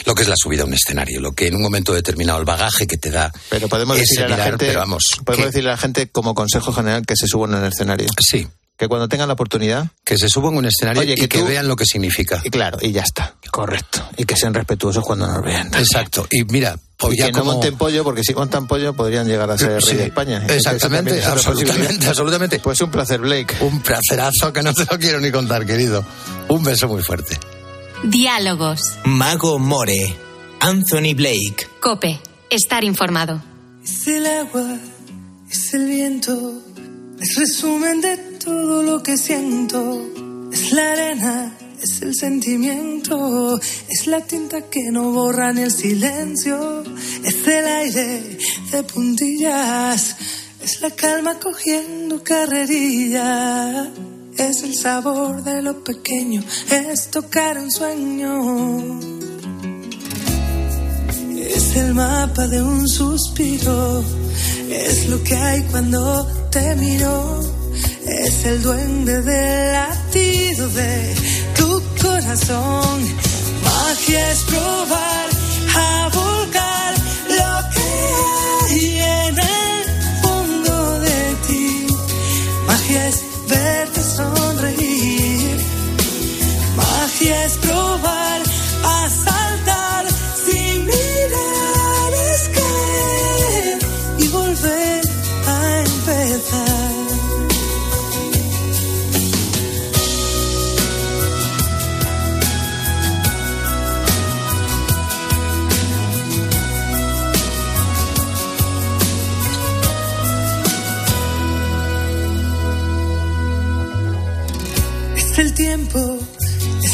lo que es la subida a un escenario, lo que en un momento determinado el bagaje que te da. Pero podemos decirle a la gente, pero vamos, podemos que- decirle a la gente como consejo general que se suban en el escenario. Sí. Que cuando tengan la oportunidad. Que se suban a un escenario Oye, y que que tú- vean lo que significa. Y claro, y ya está. Correcto. Y que sean respetuosos cuando nos vean. también. Exacto. Y mira, pues y ya que no monten pollo, porque si montan pollo podrían llegar a ser rey de España. Exactamente, es absolutamente, absolutamente. Pues un placer, Blake. Un placerazo que no te lo quiero ni contar, querido. Un beso muy fuerte. Diálogos. Mago More. Anthony Blake. Cope. Estar informado. Es el agua, es el viento, es resumen de todo lo que siento. Es la arena, es el sentimiento, es la tinta que no borra ni el silencio. Es el aire de puntillas, es la calma cogiendo carrerilla. Es el sabor de lo pequeño, es tocar un sueño. Es el mapa de un suspiro, es lo que hay cuando te miro, es el duende del latido de tu corazón. Magia es probar a volcar lo que hay en el fondo de ti. Magia es verte sonreír. Magia es probar a saltar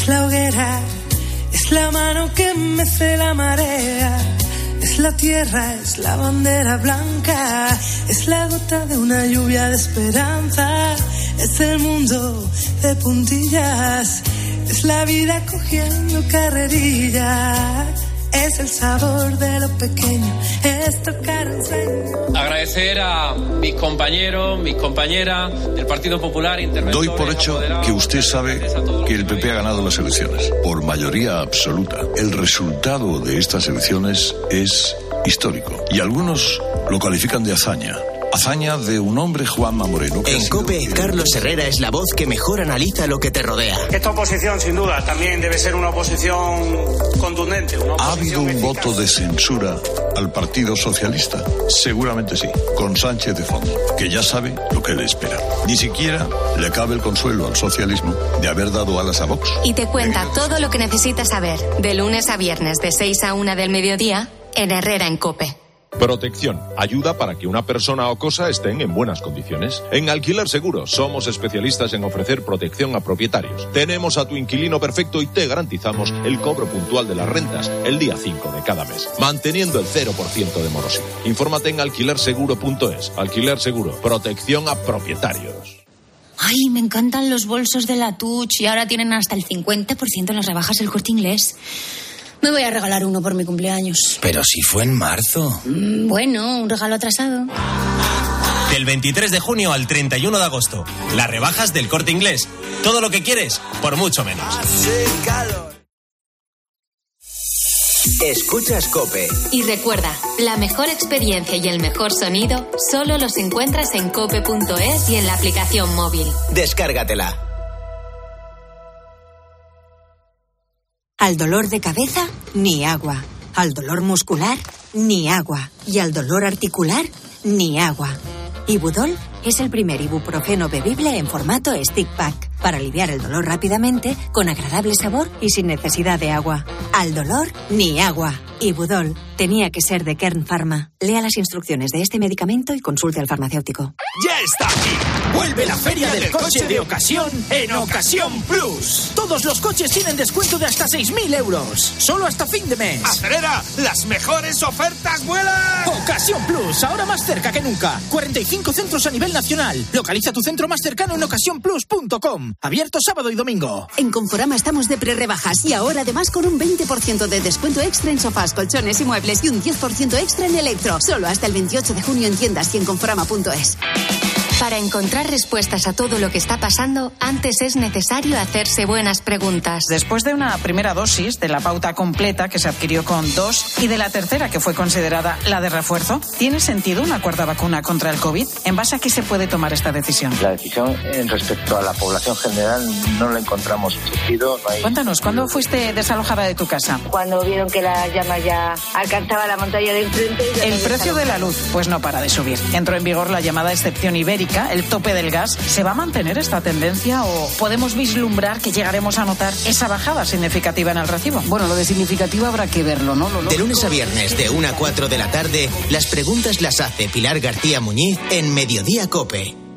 la hoguera, es la mano que mece la marea, es la tierra, es la bandera blanca, es la gota de una lluvia de esperanza, es el mundo de puntillas, es la vida cogiendo carrerilla, es el sabor de lo pequeño, es tocar un sueño. Agradecer a mis compañeros, mis compañeras del Partido Popular, Doy por hecho que usted sabe que el PP ha ganado las elecciones por mayoría absoluta. El resultado de estas elecciones es histórico y algunos lo califican de hazaña. Hazaña de un hombre, Juanma Moreno. que En sido- Cope, Carlos Herrera es la voz que mejor analiza lo que te rodea. Esta oposición, sin duda, también debe ser una oposición contundente. Una ¿Ha habido un eficaz. voto de censura al Partido Socialista? Seguramente sí, con Sánchez de fondo, que ya sabe lo que le espera. Ni siquiera le cabe el consuelo al socialismo de haber dado alas a Vox. Y te cuenta todo lo que necesitas saber de lunes a viernes de 6 a 1 del mediodía en Herrera en Cope. Protección. Ayuda para que una persona o cosa estén en buenas condiciones. En Alquiler Seguro somos especialistas en ofrecer protección a propietarios. Tenemos a tu inquilino perfecto y te garantizamos el cobro puntual de las rentas el día 5 de cada mes, manteniendo el 0% de morosidad. Infórmate en alquilerseguro.es. Alquiler Seguro. Protección a propietarios. Ay, me encantan los bolsos de la Touch y ahora tienen hasta el 50% en las rebajas del corte inglés. Me voy a regalar uno por mi cumpleaños. Pero si fue en marzo. Mm, Bueno, un regalo atrasado. Del 23 de junio al 31 de agosto. Las rebajas del corte inglés. Todo lo que quieres, por mucho menos. Escuchas Cope. Y recuerda, la mejor experiencia y el mejor sonido solo los encuentras en cope.es y en la aplicación móvil. Descárgatela. Al dolor de cabeza, ni agua. Al dolor muscular, ni agua. Y al dolor articular, ni agua. Ibudol es el primer ibuprofeno bebible en formato stick pack para aliviar el dolor rápidamente, con agradable sabor y sin necesidad de agua. Al dolor, ni agua. Ibudol tenía que ser de Kern Pharma. Lea las instrucciones de este medicamento y consulte al farmacéutico. ¡Ya está aquí! Vuelve la feria del coche de ocasión en Ocasión Plus. Todos los coches tienen descuento de hasta 6.000 euros. Solo hasta fin de mes. ¡Acelera! ¡Las mejores ofertas vuelan! Ocasión Plus, ahora más cerca que nunca. 45 centros a nivel nacional. Localiza tu centro más cercano en ocasiónplus.com. Abierto sábado y domingo. En Conforama estamos de pre-rebajas y ahora además con un 20% de descuento extra en sofás, colchones y muebles y un 10% extra en electro. Solo hasta el 28 de junio en tiendas y en conforama.es. Para encontrar respuestas a todo lo que está pasando, antes es necesario hacerse buenas preguntas. Después de una primera dosis de la pauta completa que se adquirió con dos y de la tercera que fue considerada la de refuerzo, ¿tiene sentido una cuarta vacuna contra el COVID? ¿En base a qué se puede tomar esta decisión? La decisión en respecto a la población general no la encontramos sentido. No hay... Cuéntanos, ¿cuándo fuiste desalojada de tu casa? Cuando vieron que la llama ya alcanzaba la montaña de enfrente. El precio de la luz, pues no para de subir. Entró en vigor la llamada excepción ibérica el tope del gas. ¿Se va a mantener esta tendencia o podemos vislumbrar que llegaremos a notar esa bajada significativa en el recibo? Bueno, lo de significativo habrá que verlo, ¿no? Lo de lunes a viernes, de 1 a 4 de la tarde, las preguntas las hace Pilar García Muñiz en Mediodía Cope.